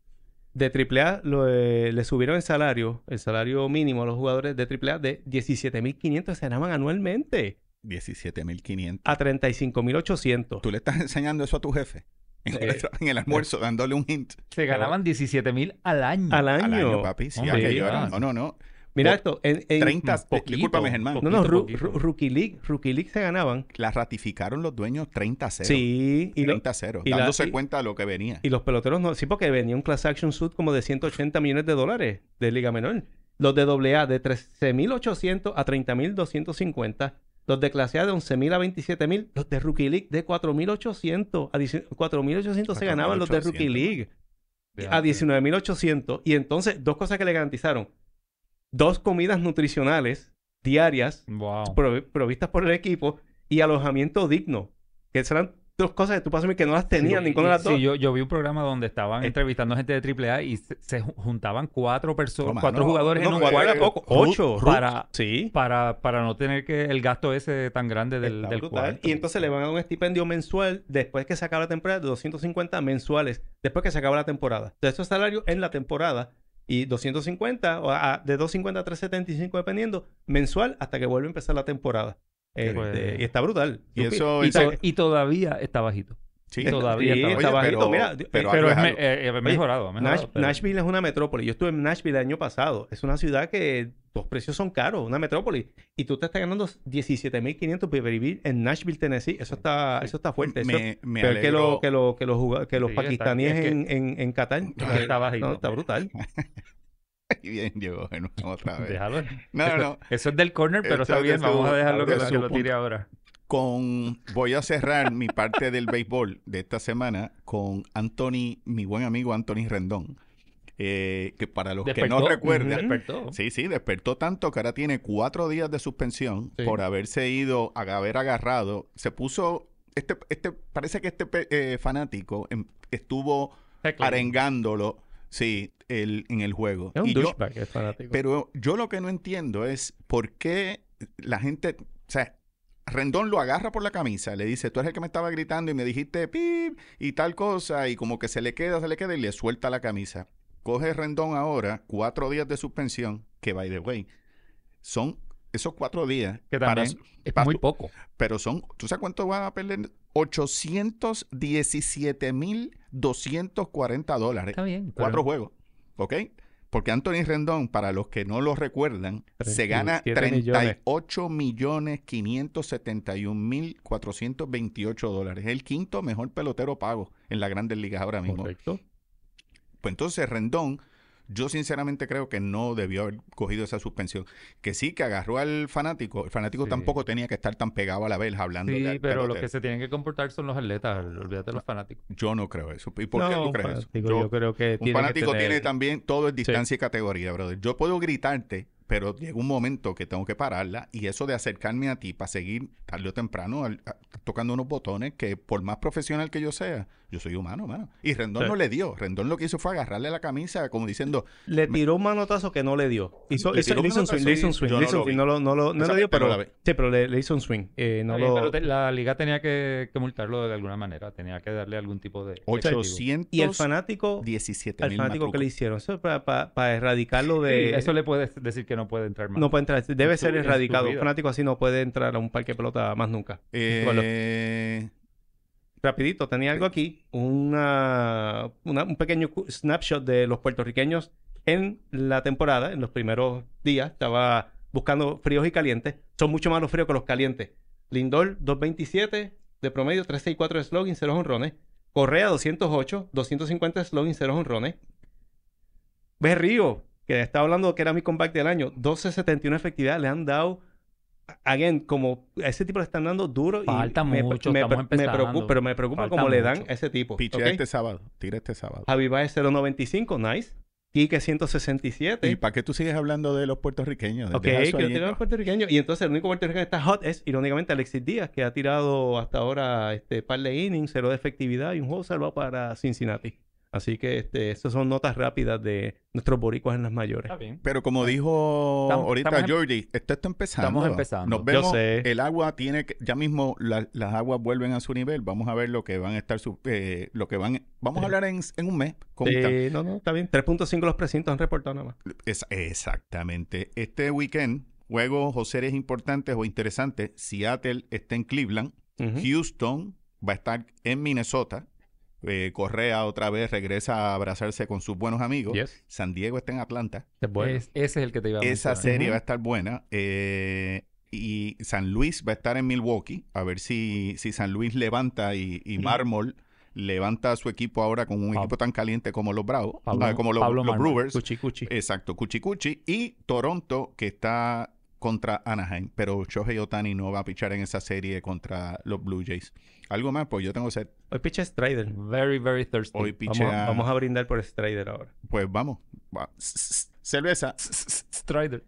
de AAA lo, eh, le subieron el salario, el salario mínimo a los jugadores de AAA de 17.500 se ganaban anualmente 17.500. a 35.800. ¿Tú le estás enseñando eso a tu jefe? En, el, en el almuerzo, dándole un hint. Se ganaban 17 mil al año. Al año. Al año, papi. Sí, Hombre, aquello era-. No, no, no. Mira esto, en, en- 30, eh, poquito, discúlpame, Germán. No, no, poquito, Ru- poquito. Ru- Rookie League, Rookie League se ganaban. La ratificaron los dueños 30-0. Sí, y, lo- 30-0. y la- dándose y- cuenta de lo que venía. y los peloteros no, sí, porque venía un class action suit como de 180 millones de dólares de liga menor. Los de AA de 13.800 a 30.250. Los de clase A de 11.000 a 27.000. Los de Rookie League de 4.800 a 10 4.800 se ganaban los de Rookie 4.800. League. a 19.800. Y entonces, dos cosas que le garantizaron. Dos comidas nutricionales diarias Wow. prov- provistas por el equipo y alojamiento digno. Que esas eran dos cosas que tú pasas a mí que no las tenían Sí, ninguna de las sí, dos. yo, yo vi un programa donde estaban Eh. entrevistando gente de AAA y se, se ju- juntaban cuatro personas, No, cuatro jugadores no, en un cuarto era poco. Ru- Ocho. Para- Sí. para, para no tener que el gasto ese tan grande del, del cuarto. Y entonces le van a dar un estipendio mensual después que se acaba la temporada de 250 mensuales después que se acaba la temporada. De esos salarios en la temporada y 250 o a- de 250 a 375 dependiendo mensual hasta que vuelve a empezar la temporada. Este, Pues- y está brutal. Y eso- y, Y, to- y todavía está bajito. Sí, todavía sí, está bajito. pero- Mira, pero Pero algo es me- eh, mejorado, ha mejorado, Nash- pero- Nashville es una metrópoli. Yo estuve en Nashville el año pasado. Es una ciudad que los precios son caros, una metrópoli. Y tú te estás ganando 17.500 por vivir en Nashville, Tennessee. Eso está, eso está fuerte. Eso me, me peor que, lo, que, lo- que los, que los Sí, está- pakistaníes que- en, en, en Qatar. está bajito. No, está brutal. Bien, llegó Germán otra vez. Déjalo. No, eso, no. eso es del corner, pero está es de bien. Vamos a dejarlo que, de lo- que tire ahora. Con, voy a cerrar mi parte del béisbol de esta semana con Anthony, mi buen amigo Anthony Rendón. Eh, que para los que no recuerdan. Sí, sí, despertó tanto que ahora tiene cuatro días de suspensión Sí. por haberse ido, a haber agarrado. Se puso, este, este, parece que este eh, fanático em, estuvo arengándolo, sí, el, en el juego. Es un Y yo- douchebag, es fanático. pero yo lo que no entiendo es por qué la gente, o sea, Rendón lo agarra por la camisa, le dice, tú eres el que me estaba gritando y me dijiste pip y tal cosa, y como que se le queda, se le queda y le suelta la camisa. Coge Rendón ahora, cuatro días de suspensión, que by the way, son esos cuatro días, Que para- es para- muy poco. pero son, ¿tú sabes cuánto van a perder? 817.240 dólares Está bien. pero- cuatro juegos, ¿ok? Porque Anthony Rendón, para los que no lo recuerdan, se gana 37 millones. 38 millones 571 mil 428 dólares. Es el quinto mejor pelotero pago en las grandes ligas ahora mismo. Correcto. Pues entonces Rendón, yo sinceramente creo que no debió haber cogido esa suspensión. Que sí, que agarró al fanático. El fanático Sí. tampoco tenía que estar tan pegado a la verja hablando. Sí, pero los que se tienen que comportar son los atletas. Olvídate de los fanáticos. Yo no creo eso. ¿Y por qué tú crees eso? Yo- yo creo que Un que fanático tener- tiene también todo es distancia y categoría, brother. Yo puedo gritarte, pero llega un momento que tengo que pararla y eso de acercarme a ti para seguir tarde o temprano al- a- tocando unos botones que por más profesional que yo sea, yo soy humano, mano. Y Rendón Sí. no le dio. Rendón lo que hizo fue agarrarle la camisa como diciendo, Le tiró un manotazo que no le dio. Hizo, Le hizo- un le hizo un swing, le hizo un swing, le no un lo swing. No lo, no lo, no Esa lo dio, pero, la vi. sí, pero le, le hizo un swing. Eh, no Está bien, lo... pero te- la liga tenía que, que multarlo de alguna manera. Tenía que darle algún tipo de... de castigo. 817 Y el fanático, al mil fanático que le hicieron, eso es para, para- para erradicarlo Sí, de... eso le puedes decir que no puede entrar más. No puede entrar, debe ser erradicado. Un fanático así no puede entrar a un parque de pelota más nunca. Bueno. Eh, Rapidito, tenía algo aquí, una, un pequeño snapshot de los puertorriqueños en la temporada, en los primeros días, estaba buscando fríos y calientes. Son mucho más los fríos que los calientes. Lindor, 227 de promedio, 364 de slogan, 0 honrones. Correa, 208, 250 de slogan, 0 honrones. Berrío, que estaba hablando que era mi comeback del año, 1271 efectividad, le han dado again, como ese tipo le están dando duro Falta y me, mucho, me, estamos me preocupa, pero me preocupa Falta cómo le dan a ese tipo. Pichea ¿ok? este sábado. Tira este sábado. Javi Baez 095, nice. Quique 167. ¿Y para qué tú sigues hablando de los puertorriqueños? Ok, que los puertorriqueños. Y entonces el único puertorriqueño que está hot es, irónicamente, Alexis Díaz, que ha tirado hasta ahora este par de innings, cero de efectividad y un juego salvado para Cincinnati. Así que este, estas son notas rápidas de nuestros boricuas en las mayores. Está bien. Pero como dijo Estamos- ahorita estamos em- Jordi, esto está empezando. estamos empezando. Nos Yo vemos. sé. El agua tiene que, ya mismo la- las aguas vuelven a su nivel. Vamos a ver lo que van a estar, su- eh, lo que van. Vamos a hablar en, en un mes. Sí, no, no, está bien. 3.5 los precintos han reportado nada más. Es- exactamente. Este weekend, juegos o series importantes o interesantes. Seattle está en Cleveland. Houston va a estar en Minnesota. Eh, Correa otra vez regresa a abrazarse con sus buenos amigos. Yes. San Diego está en Atlanta. Es bueno. Es- ese es el que te iba a Esa mencionar. serie va a estar buena. eh, y San Luis va a estar en Milwaukee. A ver si, si San Luis levanta y, y. Mármol levanta a su equipo ahora con un equipo tan caliente como los Bravos. Pablo- ah, como los, Pablo los. Brewers. Cuchi, cuchi. Exacto, Cuchi Cuchi. Y Toronto, que está contra Anaheim. Pero Shohei Otani no va a pichar en esa serie contra los Blue Jays. ¿Algo más? Pues yo tengo sed. Hoy picha Strider. Very, very thirsty. Hoy Vamos, pichea. vamos a brindar por Strider ahora. Pues vamos. Va. Cerveza. Strider.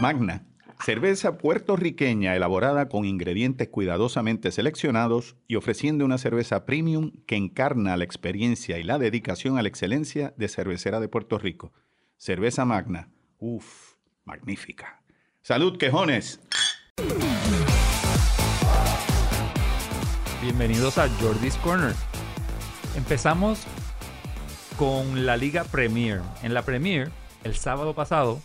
Magna. Cerveza puertorriqueña elaborada con ingredientes cuidadosamente seleccionados y ofreciendo una cerveza premium que encarna la experiencia y la dedicación a la excelencia de cervecera de Puerto Rico. Cerveza Magna. Uf, magnífica. Salud, quejones. Bienvenidos a Jordi's Corner. Empezamos con la Liga Premier. En la Premier, el sábado pasado,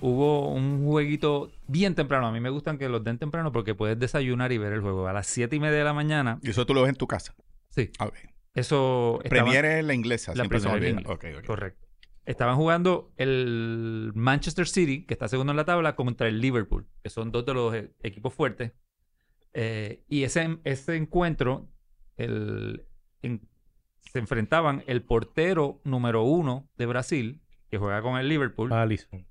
hubo un jueguito bien temprano. A mí me gustan que los den temprano porque puedes desayunar y ver el juego. A las 7 y media de la mañana. Y eso tú lo ves en tu casa. Sí, A ver. eso. estaba- Premier es la inglesa. La siempre se me Premier es ok. Correcto. Estaban jugando el Manchester City, que está segundo en la tabla, contra el Liverpool, que son dos de los eh, equipos fuertes. Eh, y ese, ese encuentro el- en- se enfrentaban el portero número uno de Brasil, que juega con el Liverpool, Allison.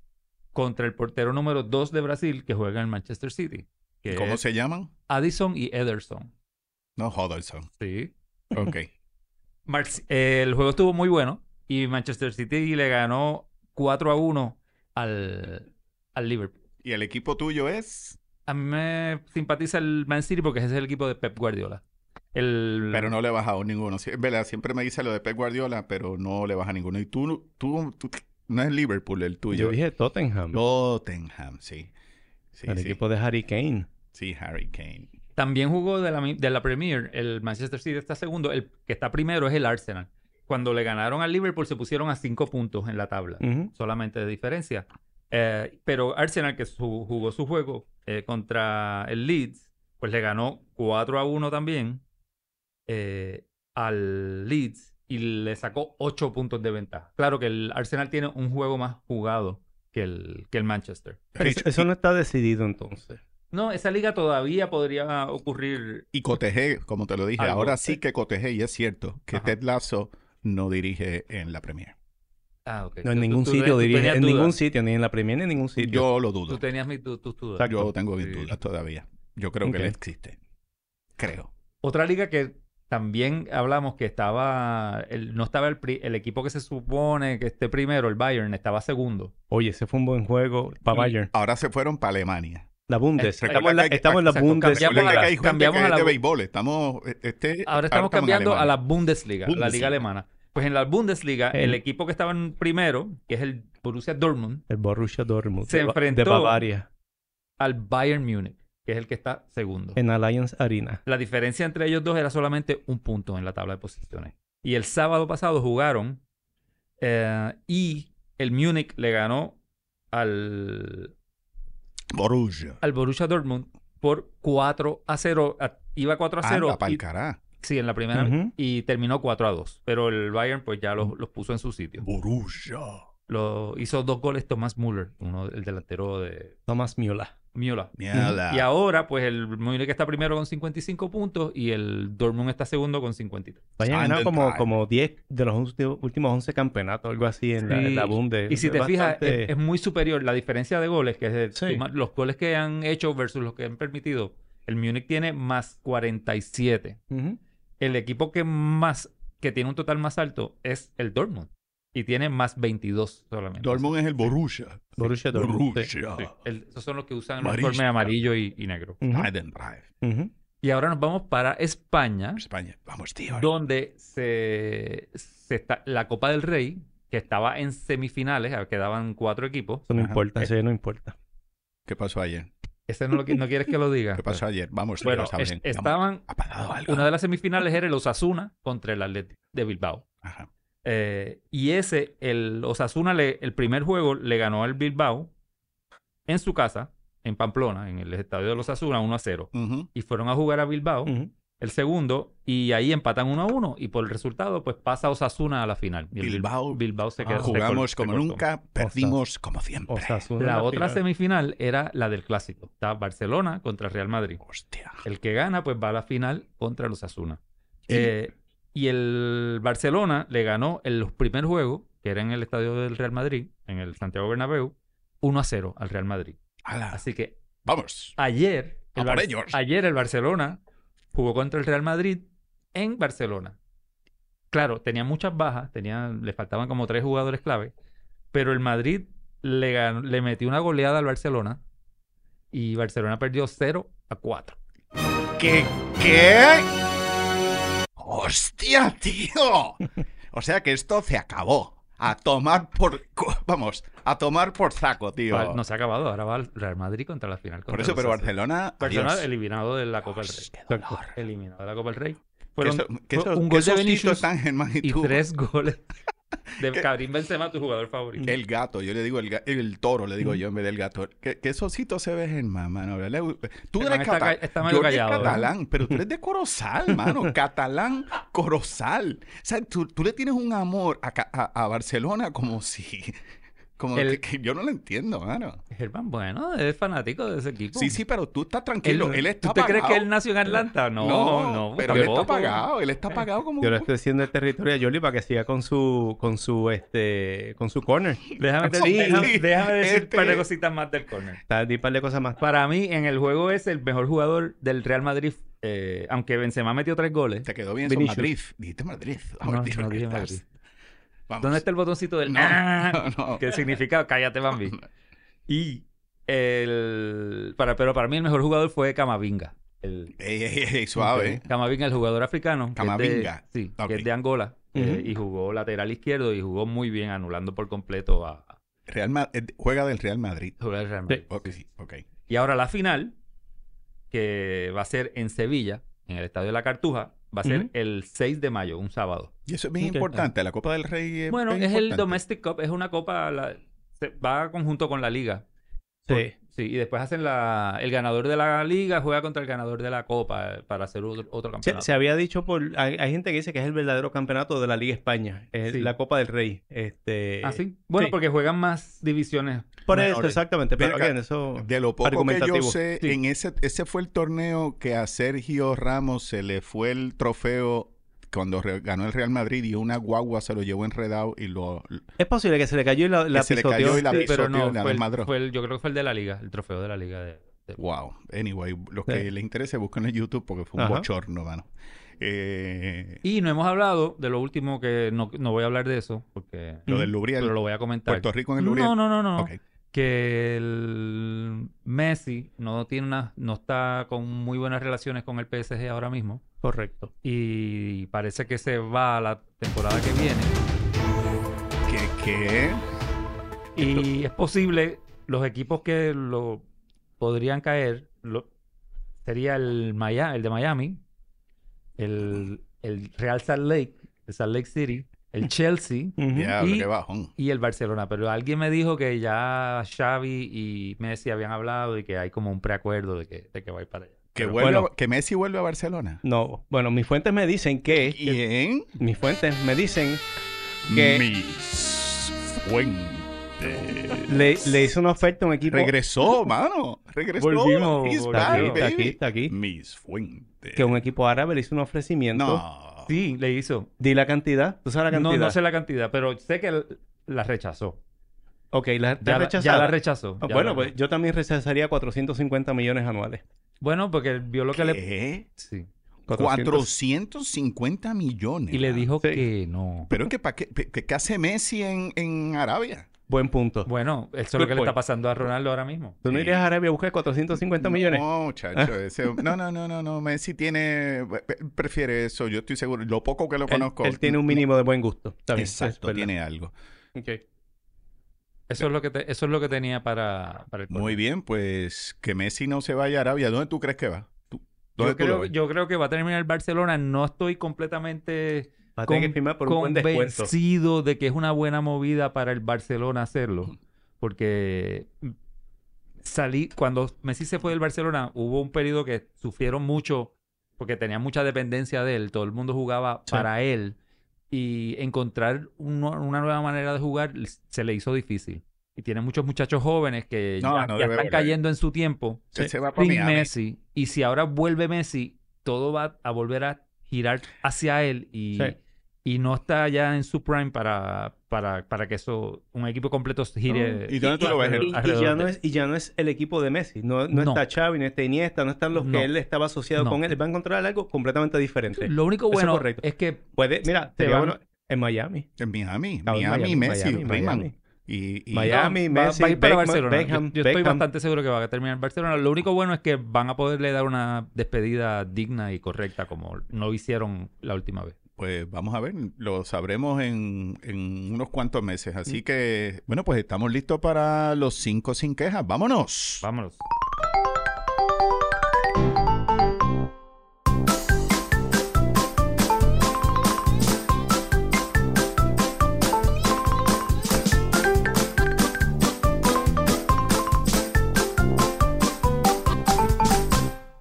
contra el portero número dos de Brasil, que juega en el Manchester City. Que ¿Cómo se llaman? Addison y Ederson. No, Huddleston. Sí. Ok. Marci- eh, el juego estuvo muy bueno y Manchester City le ganó 4 a 1 al, al Liverpool. ¿Y el equipo tuyo es? A mí me simpatiza el Man City porque ese es el equipo de Pep Guardiola. El, Pero no le baja a ninguno. Verdad, siempre me dice lo de Pep Guardiola, pero no le baja a ninguno. Y tú, tú, tú- no es Liverpool el tuyo. Yo dije Tottenham. Tottenham, sí. Sí, el sí. equipo de Harry Kane. Sí, Harry Kane. También jugó de la, de la Premier. El Manchester City está segundo. El que está primero es el Arsenal. Cuando le ganaron al Liverpool se pusieron a 5 puntos en la tabla. Solamente de diferencia. Eh, pero Arsenal, que su- jugó su juego eh, contra el Leeds, pues le ganó 4 a 1 también eh, al Leeds y le sacó 8 puntos de ventaja. Claro que el Arsenal tiene un juego más jugado que el, que el Manchester. Pero eso, eso no está decidido entonces. No, esa liga todavía podría ocurrir. Y Cotejé, como te lo dije, Algo, ahora sí. que Cotejé, y es cierto, que Ajá. Ted Lasso no dirige en la Premier. Ah, ok. No en Tú- ningún tú- sitio tú dirige, en ningún sitio, ni en la Premier ni en ningún sitio. Yo lo Tú dudo. tenías mis tus dudas. Exacto. Yo tengo mis Sí. dudas todavía. Yo creo que él existe. Creo. Otra liga que también hablamos que estaba, el- no estaba el, pri- el equipo que se supone que esté primero, el Bayern, estaba segundo. Oye, ese fue un buen juego para Bayern. Ahora se fueron para Alemania. La Bundes. Eh, estamos en la, que- estamos en la Bundes. cambiamos cambiamos a la de béisbol. Estamos, este, Ahora estamos cambiando a la. Bundesliga, la liga alemana. Pues en la Bundesliga, el, El- equipo que estaba en primero, que es el Borussia Dortmund, El Borussia Dortmund. Se de enfrentó- De Bavaria. al Bayern Múnich, que es el que está segundo. En Allianz Arena. La diferencia entre ellos dos era solamente un punto en la tabla de posiciones. Y el sábado pasado jugaron eh, y el Múnich le ganó al, Borussia. al Borussia Dortmund por 4 a 0. A- iba 4 a 0. Anda, y. Sí, en la primera. Y terminó 4 a 2. Pero el Bayern, pues ya los, los puso en su sitio. Borussia. Lo, hizo dos goles Thomas Müller, uno, el delantero de Thomas Müller. Müller. Mierda. Y ahora, pues el Múnich está primero con 55 puntos y el Dortmund está segundo con 53. Bayern ha ganado como, como 10 de los últimos 11 campeonatos, algo así en, la, en la. Bundes. Y si te fijas, es, es muy superior la diferencia de goles, que es de- Sí. suma- los goles que han hecho versus los que han permitido. El Múnich tiene más 47. Ujú. El equipo que más, que tiene un total más alto es el Dortmund. Y tiene más 22 solamente. Dortmund es el Borussia. Borussia Dortmund. Borussia. Sí, el- esos son los que usan el uniforme amarillo y, y negro. Ujú. Heidenreich. Ujú. Y ahora nos vamos para España, España. Vamos, tío. donde se, se está, la Copa del Rey, que estaba en semifinales, quedaban cuatro equipos. Eso no Ajá. importa, eso no importa. ¿Qué pasó ayer? Ese no, lo, qui- no quieres que lo diga. ¿Qué pasó ayer? Vamos, Bueno, es- Vamos. estaban. Ha pasado algo. Una de las semifinales era el Osasuna contra el Atlético de Bilbao. Ajá. Eh, y ese, el Osasuna, le- el primer juego le ganó al Bilbao en su casa, en Pamplona, en el estadio de los Osasuna, 1 a 0. Ujú. Y fueron a jugar a Bilbao, Ujú. El segundo, y ahí empatan 1 a 1. Y por el resultado, pues pasa Osasuna a la final. Y Bilbao. Bilbao se queda. Jugamos como se nunca, perdimos como siempre. Osasuna La otra final. semifinal era la del clásico. Está Barcelona contra Real Madrid. Hostia. El que gana, pues va a la final contra el Osasuna. Y- Eh, y el Barcelona le ganó en los primeros juegos, que era en el estadio del Real Madrid, en el Santiago Bernabéu, 1 a 0 al Real Madrid. Ala. Así que Vamos. ayer, A por ellos. ayer el Barcelona jugó contra el Real Madrid en Barcelona. Claro, tenía muchas bajas, tenía, le faltaban como tres jugadores clave, pero el Madrid le, ganó- le metió una goleada al Barcelona y Barcelona perdió 0 a 4. ¿Qué? ¿Qué? ¡Hostia, tío! O sea que esto se acabó. A tomar por... Vamos, a tomar por saco, tío. Va- No se ha acabado, ahora va el Real Madrid contra la final. por eso, pero. Barcelona... Barcelona adiós. eliminado de la Copa del Rey. Eliminado de la Copa del Rey. Fueron, un gol de Germán y y tres goles de. Karim Benzema, tu jugador favorito. El gato, yo le digo el, el toro, le digo Mm. yo en vez del gato. Que, que esos hitos se ven en mamá, ¿no? Tú Germán eres catalán. ca- está yo callado, ¿eh? catalán, pero tú eres de Corozal, mano. catalán, Corozal. O sea, tú, tú le tienes un amor a, a- a Barcelona como si... Como El- que, que yo no lo entiendo, mano. Germán, bueno, es fanático de ese equipo. Sí, sí, pero tú estás tranquilo. Él, está ¿Tú te crees que él nació en Atlanta? No, no. pero él está pagado. Él está pagado como... Yo le estoy haciendo el territorio a Yoli para que siga con su, con su, este, con su corner. Déjame, te- Sí, déjame, déjame decir este- un par de cositas más del corner. Está di par de cosas más. Para mí, en el juego es el mejor jugador del Real Madrid. eh, aunque Benzema metió tres goles. Te quedó bien, Vinicius. Madrid. Dijiste Madrid. No, Ay, tío, no ¿qué dije estás? Madrid. Vamos. ¿Dónde está el botoncito del No, Ah? no, no. que significa cállate, Bambi? Y el para pero para mí el mejor jugador fue Camavinga. El Ey, ey, ey, suave. Ok. Camavinga, el jugador africano. que es de- Camavinga. sí, que es de Angola. eh, y jugó lateral izquierdo y jugó muy bien, anulando por completo a, Real Ma- eh, juega del Real Madrid. jugar el Real Madrid. Ok, ok. Y ahora la final, que va a ser en Sevilla, en el Estadio de la Cartuja, va a ser el 6 de mayo, un sábado. Y eso es bien importante. La Copa del Rey es Bueno, bien es el. Domestic Cup, es una copa, la- se- va conjunto con la liga. Sí. Sí, y después hacen la... El ganador de la liga juega contra el ganador de la copa para hacer otro, otro campeonato. se había dicho por... Hay, hay gente que dice que es el verdadero campeonato de la Liga España. Es Sí. la Copa del Rey. Este... ¿Ah, sí? Bueno, sí. porque juegan más divisiones. Por eso, exactamente. Pero Ven acá, again, eso... De lo poco que yo argumentativo. sé, Sí. en ese, ese fue el torneo que a Sergio Ramos se le fue el trofeo cuando ganó el Real Madrid y una guagua se lo llevó enredado y lo... Es posible que se le cayó y la, la se le cayó y la Sí, pero no, fue el, desmadró. fue el- yo creo que fue el de la liga, el trofeo de la liga. De, de- Wow. Anyway, los que Sí. les interese busquen en YouTube porque fue un Ajá. bochorno, mano. Eh, Y no hemos hablado de lo último que no, no voy a hablar de eso, porque... lo del Lubriel, Pero lo voy a comentar. Puerto Rico en el Lubriel. No, no, no, no. Que el Messi no tiene una, no está con muy buenas relaciones con el PSG ahora mismo. Correcto. Y parece que se va la temporada que viene. ¿Qué? ¿Qué? Y es posible, los equipos que lo podrían caer lo- sería el, Maya- el de Miami, el, el Real Salt Lake, el Salt Lake City, el Chelsea Y- qué bajón. y el Barcelona. Pero alguien me dijo que ya Xavi y Messi habían hablado y que hay como un preacuerdo de que, de que va a ir para allá. Que, Pero vuelve a- bueno. que Messi vuelve a Barcelona. No, bueno, mis fuentes me dicen que... ¿Quién? Mis fuentes me dicen que Mis fuentes. le, le hizo una oferta a un equipo... Regresó, mano. Regresó. Volvimos, He's volvimos. back, Está aquí, está aquí. Mis fuentes. Que un equipo árabe le hizo un ofrecimiento. No. Sí, le hizo. Di la cantidad. ¿Tú sabes la No, cantidad? no sé la cantidad, pero sé que la rechazó. Ok, la, ¿te Ya, la- rechazado? ya la rechazó. Ah, ya bueno, la- pues yo también rechazaría 450 millones anuales. Bueno, porque vio lo que le... ¿Qué? Sí. 450 millones. Y le dijo Sí. que no. Pero que, ¿para qué, ¿qué, qué hace Messi en, en Arabia? Buen punto. Bueno, eso es lo Good que le está point. pasando a Ronaldo ahora mismo. ¿Tú no irías a Arabia a buscar 450 millones? No, muchacho. ese- no, no, no, no, no. Messi tiene. Prefiere eso, yo estoy seguro. Lo poco que lo Él, conozco. él tiene un mínimo de buen gusto. Bien, Exacto, tiene algo. Ok. Eso es lo que te- eso es lo que tenía para, para el Muy bien, pues que Messi no se vaya a Arabia. ¿Dónde tú crees que va? ¿Tú- ¿Dónde Yo tú creo, yo creo que va a terminar el Barcelona. No estoy completamente Va a tener que firmar por un buen descuento. convencido de que es una buena movida para el Barcelona hacerlo. Porque salí, cuando Messi se fue del Barcelona, hubo un periodo que sufrieron mucho porque tenía mucha dependencia de él. Todo el mundo jugaba Sí. para él. Y encontrar una nueva manera de jugar se le hizo difícil. Y tiene muchos muchachos jóvenes que No, ya, no ya debe están cayendo en su tiempo se va para. Messi. Y si ahora vuelve Messi, todo va a volver a girar hacia él y, Sí. Y no está ya en su prime para, para, para que eso, un equipo completo gire. ¿Y dónde tú lo ves? Y, y alrededor ya no es, y ya no es el equipo de Messi. No, no, No. está Xavi, no está Iniesta, no están los No. que él estaba asociado No. con él. Va a encontrar algo completamente diferente. Lo único es bueno es que Puede, mira, Te van- bueno en Miami. En Miami. Miami, Miami, Messi, Miami, Rayman. Miami. Y, y- Miami, va, Messi, va a ir para Beckham, Barcelona. Yo- Beckham, yo, estoy Beckham. bastante seguro que va a terminar en Barcelona. Lo único bueno es que van a poderle dar una despedida digna y correcta como no hicieron la última vez. Pues vamos a ver, lo sabremos en, en unos cuantos meses. Mm. Así que, bueno, pues estamos listos para los cinco sin quejas. ¡Vámonos! Vámonos.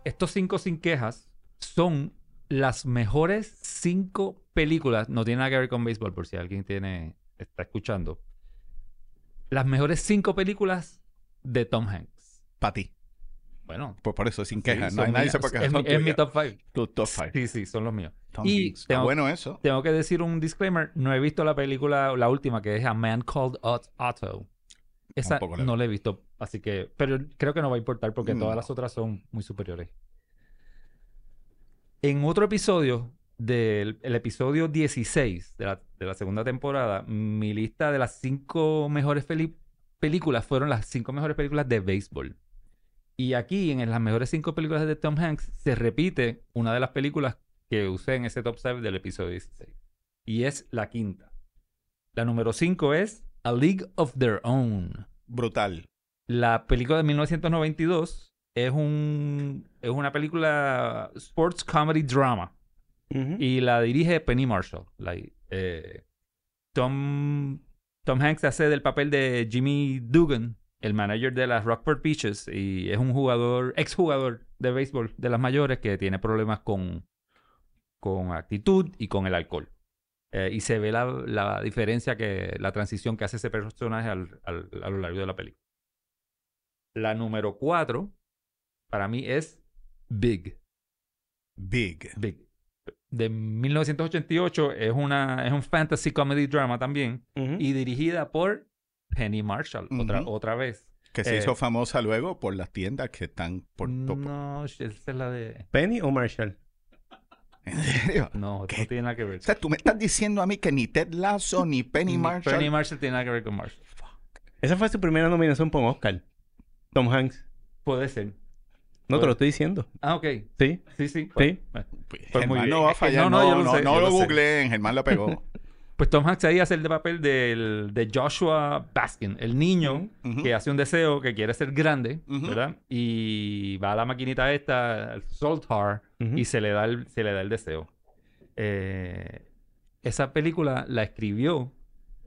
Estos cinco sin quejas son las mejores cinco películas. No tiene nada que ver con béisbol, por si alguien tiene está escuchando. Las mejores cinco películas de Tom Hanks. Para ti. Bueno, Pues por eso, sin Sí, quejas. son no, nadie se puede. Es, mi, es mi top 5. Tu top five. Sí, sí, son los míos. Tom y Hanks. Tengo, bueno eso. tengo que decir un disclaimer. No he visto la película, la última, que es A Man Called Ot- Otto. Esa no la he visto, así que... Pero creo que no va a importar porque No. todas las otras son muy superiores. En otro episodio, del el episodio 16 de la, de la segunda temporada, mi lista de las cinco mejores películas fueron las cinco mejores películas de béisbol. Y aquí, en las mejores cinco películas de Tom Hanks, se repite una de las películas que usé en ese top 7 del episodio 16. Y es la quinta. La número 5 es A League of Their Own. Brutal. La película de 1992 es, un, es una película sports comedy drama. Y la dirige Penny Marshall. Eh, Tom, Tom Hanks hace del papel de Jimmy Dugan, el manager de las Rockport Peaches, y es un jugador, exjugador de béisbol de las mayores que tiene problemas con, con actitud y con el alcohol. Eh, y se ve la, la diferencia que, la transición que hace ese personaje al- al- a lo largo de la película. La número cuatro, para mí, es Big. Big. Big. De 1988 es una es un fantasy comedy drama también y dirigida por Penny Marshall otra otra vez. Que se Eh, hizo famosa luego por las tiendas que están por topo. No, esa es la de ¿Penny o Marshall? ¿En serio? no, ¿Qué? no tiene nada que ver. O sea, tú me estás diciendo a mí que ni Ted Lasso ni Penny Marshall. Penny Marshall tiene nada que ver con Marshall. Esa fue su primera nominación por Oscar. Tom Hanks. Puede ser. No te lo estoy diciendo. Ah, ok. Sí. Sí, sí. Sí. Pues, Pues muy Germán bien. no va a Es que- fallar. no, No, no, no, yo lo sé, no yo lo lo sé. googleen. Germán la pegó. Pues Tom Hanks ahí hace el papel del, de Joshua Baskin, el niño que hace un deseo que quiere ser grande. ¿verdad? Y va a la maquinita esta, Soltar, Ujú. y se le da el, se le da el deseo. Eh, esa película la escribió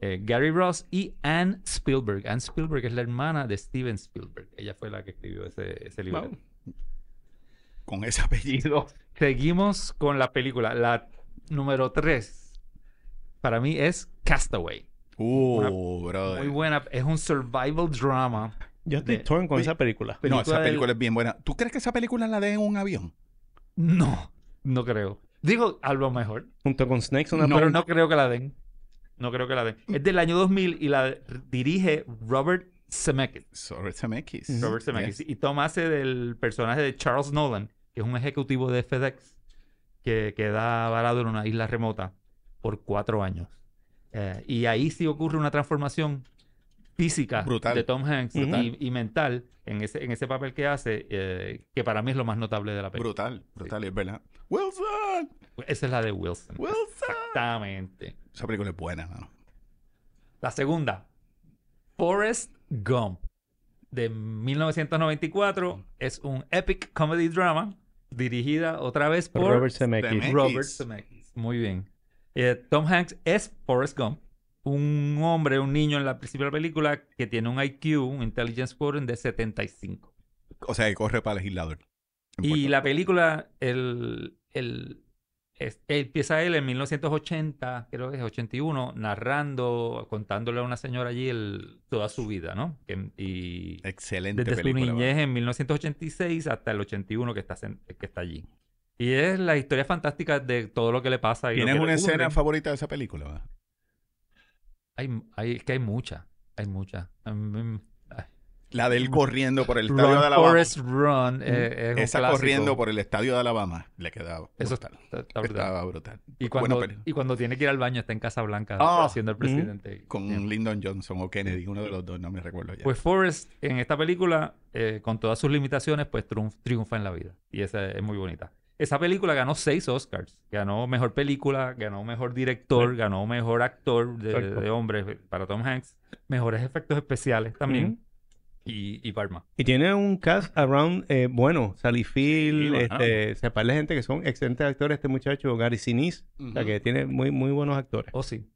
eh, Gary Ross y Anne Spielberg. Anne Spielberg es la hermana de Steven Spielberg. Ella fue la que escribió ese, ese libro. Wow. Con ese apellido. Seguimos con la película. La número 3 para mí es Castaway. Uh, brother. Muy buena. Es un survival drama. Yo estoy De- torn con esa película. No, película esa del- película es bien buena. ¿Tú crees que esa película la den en un avión? No, no creo. Digo, a lo mejor. Junto con Snakes on a No. pero no creo que la den. No creo que la den. Es del año 2000 y la dirige Robert Zemeckis. Sobre Zemeckis. Robert Zemeckis. Yes. Y Tom hace del personaje de Charles Nolan, que es un ejecutivo de FedEx que queda varado en una isla remota por cuatro años. Eh, y ahí sí ocurre una transformación física Brutal. de Tom Hanks y mental en ese, en ese papel que hace, eh, que para mí es lo más notable de la película. Brutal, brutal, es verdad. Wilson, Esa es la de Wilson. Wilson. Exactamente. Esa película es buena, mano. La segunda, Forrest Gump, de 1994. Es un epic comedy drama dirigida otra vez por Robert Zemeckis. Zemeckis. Robert Zemeckis. Muy bien. Eh, Tom Hanks es Forrest Gump, un hombre, un niño en la la película que tiene un IQ, un intelligence quotient de 75. O sea, que corre para legislador. Y la película, el, el- es- empieza él en 1980, creo que es 81, narrando, contándole a una señora allí el- toda su vida, ¿no? Que- y Excelente desde su niñez mano. en 1986 hasta el 81 que está, que está allí. Y es la historia fantástica de todo lo que le pasa. Y ¿Tienes una escena favorita de esa película? Hay, hay, es que hay muchas, hay muchas. Ay. La de él corriendo por el estadio Run, de Alabama. Forrest Run eh, es un Esa corriendo por el estadio de Alabama le quedaba Eso brutal. está, está brutal. Estaba brutal. Y cuando, y cuando tiene que ir al baño está en Casa Blanca Ah. haciendo el presidente. Con Bien. Lyndon Johnson o Kennedy, uno de los dos, no me recuerdo ya. Pues Forrest en esta película, eh, con todas sus limitaciones, pues triunf- triunfa en la vida. Y esa es muy bonita. Esa película ganó seis Oscars. Ganó mejor película, ganó mejor director, ganó mejor actor de, de hombre para Tom Hanks, mejores efectos especiales también. Y, y Parma. Y tiene un cast around eh, bueno. Sally Field, Sí, este, de gente que son excelentes actores. Este muchacho, Gary Sinise, o sea, que tiene muy, muy buenos actores. Oh, sí.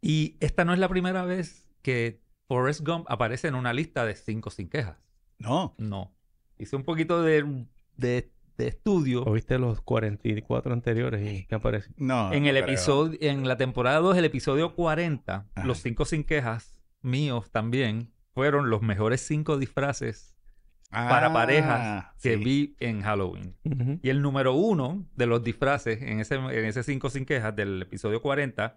Y esta no es la primera vez que Forrest Gump aparece en una lista de cinco sin quejas. No. No. Hice un poquito de, de, de estudio. ¿O viste los 44 anteriores y qué aparece? No. en el creo. episodio, en la temporada 2, el episodio 40, Ajá. los cinco sin quejas míos también fueron los mejores cinco disfraces para Ah, parejas que sí. vi en Halloween. Y el número uno de los disfraces en ese, en ese cinco sin quejas del episodio 40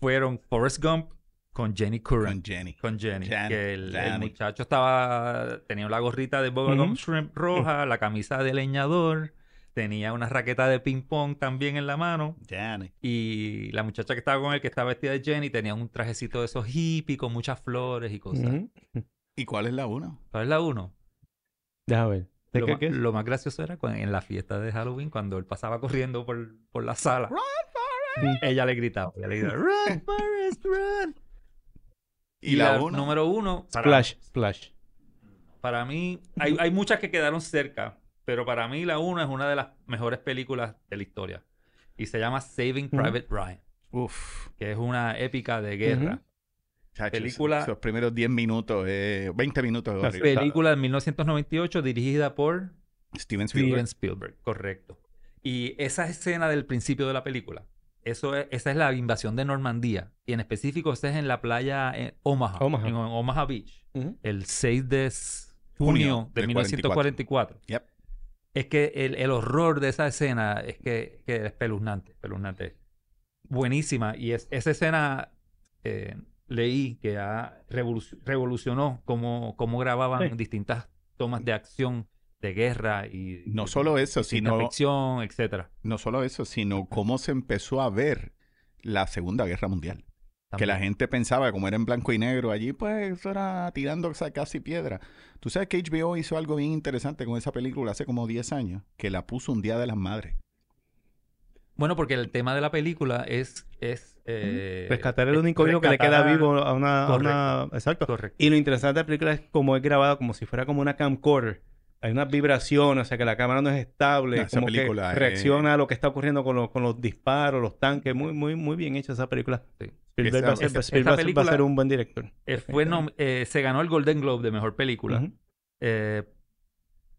fueron Forrest Gump con Jenny Curran. Con Jenny. Con Jenny. Que el, muchacho estaba. Tenía la gorrita de Bubblegum Ujú. Shrimp roja, la camisa de leñador, tenía una raqueta de ping-pong también en la mano. Jenny. Y la muchacha que estaba con él, que estaba vestida de Jenny, tenía un trajecito de esos hippie con muchas flores y cosas. ¿Y cuál es la uno? ¿Cuál es la uno? Déjame ver. ¿De Lo, qué, ma- qué es? lo más gracioso era cuando- en la fiesta de Halloween, cuando él pasaba corriendo por, por la sala. Ella le gritaba. Ella le gritaba, Run, Forrest, run. ¿Y, la, uno? número uno. Para, Splash, Splash. para mí, hay, hay muchas que quedaron cerca, pero para mí la uno es una de las mejores películas de la historia. Y se llama Saving. Private Ryan, Uf. que es una épica de guerra. Ujú. Chacho, Película- esos primeros 10 minutos, eh, 20 minutos. La. Película de 1998 dirigida por Steven Steven Spielberg. Spielberg, correcto. Y esa escena del principio de la película, eso es, esa es la invasión de Normandía. Y en específico, esa es en la playa en Omaha, Omaha. en Omaha Beach, Ujú. el 6 de Junio junio de del 1944. Yep. Es que el, el horror de esa escena es que, que es espeluznante, espeluznante. Buenísima. Y es, esa escena eh, leí que ha revoluc- revolucionó cómo, cómo grababan Sí. distintas tomas de acción de guerra y No solo eso, sino, ficción, etcétera. no solo eso, sino cómo se empezó a ver la Segunda Guerra Mundial. Que la gente pensaba, como era en blanco y negro allí, pues eso era tirando casi piedra. Tú sabes que HBO hizo algo bien interesante con esa película hace como 10 años, que la puso un Día de las Madres. Bueno, porque el tema de la película es... es eh, Rescatar el único hijo que le queda vivo a una, a una- Exacto. Correcto. Y lo interesante de la película es como es grabada como si fuera como una camcorder. Hay unas vibraciones, o sea que la cámara no es estable, No, como película que reacciona a lo que está ocurriendo con, los- con los disparos, los tanques. Muy, muy, muy bien hecha esa película. Sí. Spielberg, Esa- va, a ser, esa- Spielberg esa va a ser- un buen director. Eh, fue eh, se ganó el Golden Globe de Mejor Película. Eh,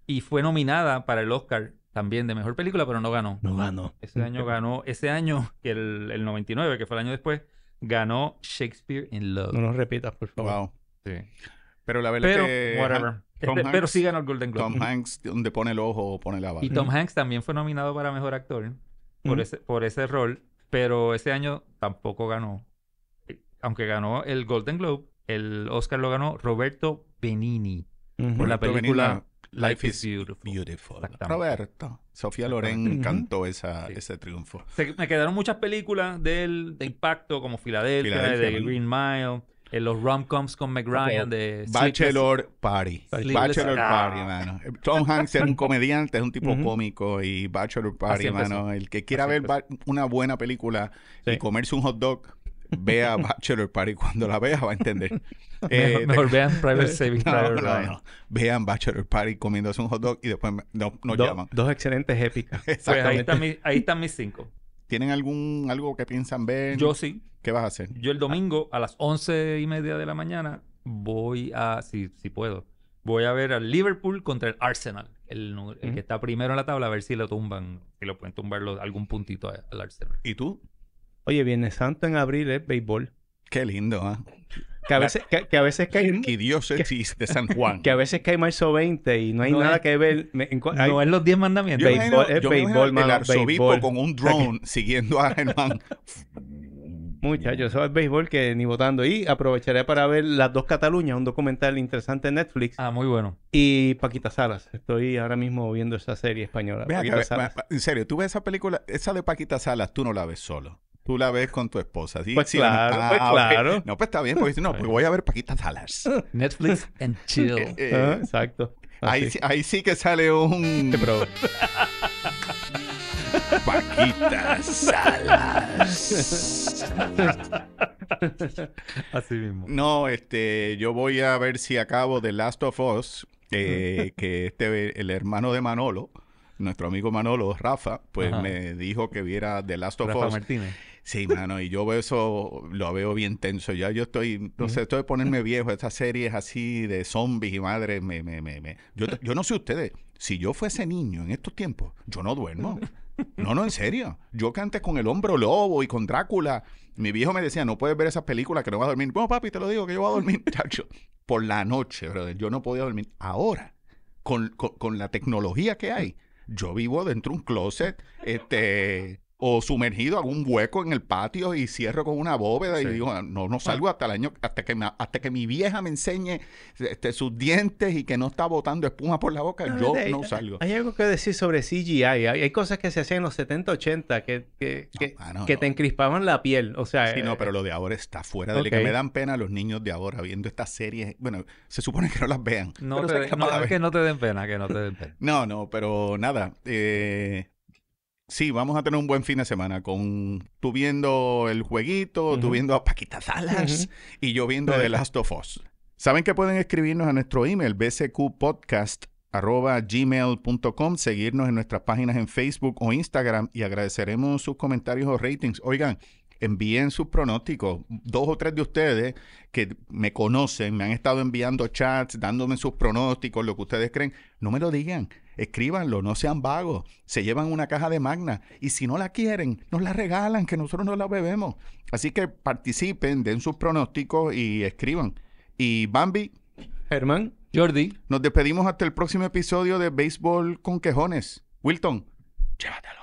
y fue nominada para el Oscar también de mejor película, pero no ganó. No ganó. Ese año ganó, ese año, que el, el 99, que fue el año después, ganó Shakespeare in Love. No nos repitas, por favor. Wow. Sí. Pero la verdad Pero, es que whatever. Tom Este, pero sí ganó el Golden Globe. Tom Hanks, donde pone el ojo, pone la bala. Y Tom Hanks también fue nominado para mejor actor por, ese, por ese rol, pero ese año tampoco ganó. Aunque ganó el Golden Globe, el Oscar lo ganó Roberto Benini por la película Life is Beautiful. Beautiful. Roberto. Sofía Loren cantó esa, Sí. ese triunfo. Se- me quedaron muchas películas del, de impacto, como Filadelfia, Filadelfia, de. Green Mile, eh, los rom-coms con Meg Ryan, de Bachelor Party. Sleepless- Bachelor Ah. Party, mano. Tom Hanks es un comediante, es un tipo cómico y Bachelor Party, Así empezó. mano. El que quiera Así ver empezó. una buena película y comerse un hot dog, vea Bachelor Party. Cuando la vea va a entender. Eh, Mejor, vean Private Saving No, Private no, Ryan. no. Vean Bachelor Party comiéndose un hot dog y después me- nos Do- llaman. dos excelentes épicas. Pues ahí están, mis, ahí están mis cinco. ¿Tienen algún algo que piensan ver? Yo sí. ¿Qué vas a hacer? Yo el domingo a las once y media de la mañana voy a, si, si puedo, voy a ver al Liverpool contra el Arsenal. El, que está primero en la tabla, a ver si lo tumban, si lo pueden tumbar lo- algún puntito al Arsenal. ¿Y tú? Oye, Viernes Santo en abril es béisbol. Qué lindo, ¿ah? Que a veces, que, que a veces cae, Y diócesis de San Juan. que a veces cae marzo 20 y no hay No nada es- que ver. Me- en cua- hay- No es los diez Yo mandamientos. me béisbol, imagino- es yo béisbol, el arzobispo béisbol. con un drone siguiendo a Germán. Muchachos, eso es béisbol que ni votando. Y aprovecharé para ver Las Dos Cataluñas, un documental interesante en Netflix. Ah, muy bueno. Y Paquita Salas. Estoy ahora mismo viendo esa serie española. Paquita ve- Salas. en serio, tú ves esa película, esa de Paquita Salas, tú no la ves solo. Tú la ves con tu esposa. ¿sí? Pues Sí, claro, ah, pues ok. claro. No, pues está bien, porque si no, pues voy a ver Paquita Salas. Netflix and chill. Eh, eh, Ah, exacto. ahí, ahí sí que sale un pero- Paquita Salas. Así mismo. No, este, yo voy a ver si acabo The Last of Us, eh, que este, el hermano de Manolo, nuestro amigo Manolo, Rafa, pues Ajá. me dijo que viera The Last of Rafa Us. Martínez. Sí, mano, y yo veo eso, lo veo bien tenso. Ya yo estoy, no sé, estoy de ponerme viejo. Estas series así de zombies y madre, me, me, me, me. Yo, yo no sé ustedes, si yo fuese niño en estos tiempos, yo no duermo. No, no, en serio. Yo que antes con el hombro lobo y con Drácula, mi viejo me decía, no puedes ver esas películas que no vas a dormir. Bueno, papi, te lo digo que yo voy a dormir. Por la noche, brother, yo no podía dormir. Ahora, con, con, con la tecnología que hay, yo vivo dentro de un closet, este, o sumergido en un hueco en el patio y cierro con una bóveda y digo, no, no salgo hasta el año, hasta que, me- hasta que mi vieja me enseñe este, sus dientes y que no está botando espuma por la boca, yo Hay- no salgo. Hay algo que decir sobre CGI. Hay, hay cosas que se hacían en los 70, 80 que, que, que, mano, que no. te encrispaban la piel. O sea, Sí, no, eh, pero lo de ahora está fuera de lo ok. que me dan pena los niños de ahora viendo estas series. Bueno, se supone que no las vean. No, pero te, es que no te den pena, que no te den pena. No, no, pero nada. eh, sí, vamos a tener un buen fin de semana con tú viendo el jueguito, tú Ujú. viendo a Paquita Salas y yo viendo The Last of Us. Saben que pueden escribirnos a nuestro email bcqpodcast arroba gmail.com, seguirnos en nuestras páginas en Facebook o Instagram y agradeceremos sus comentarios o ratings. Oigan, envíen sus pronósticos. Dos o tres de ustedes que me conocen, me han estado enviando chats, dándome sus pronósticos, lo que ustedes creen. No me lo digan, escríbanlo, no sean vagos. Se llevan una caja de magna y si no la quieren, nos la regalan, que nosotros no la bebemos. Así que participen, den sus pronósticos y escriban. Y Bambi, Germán. Jordi. nos despedimos hasta el próximo episodio de Béisbol con Quejones. Wilton, llévatelo.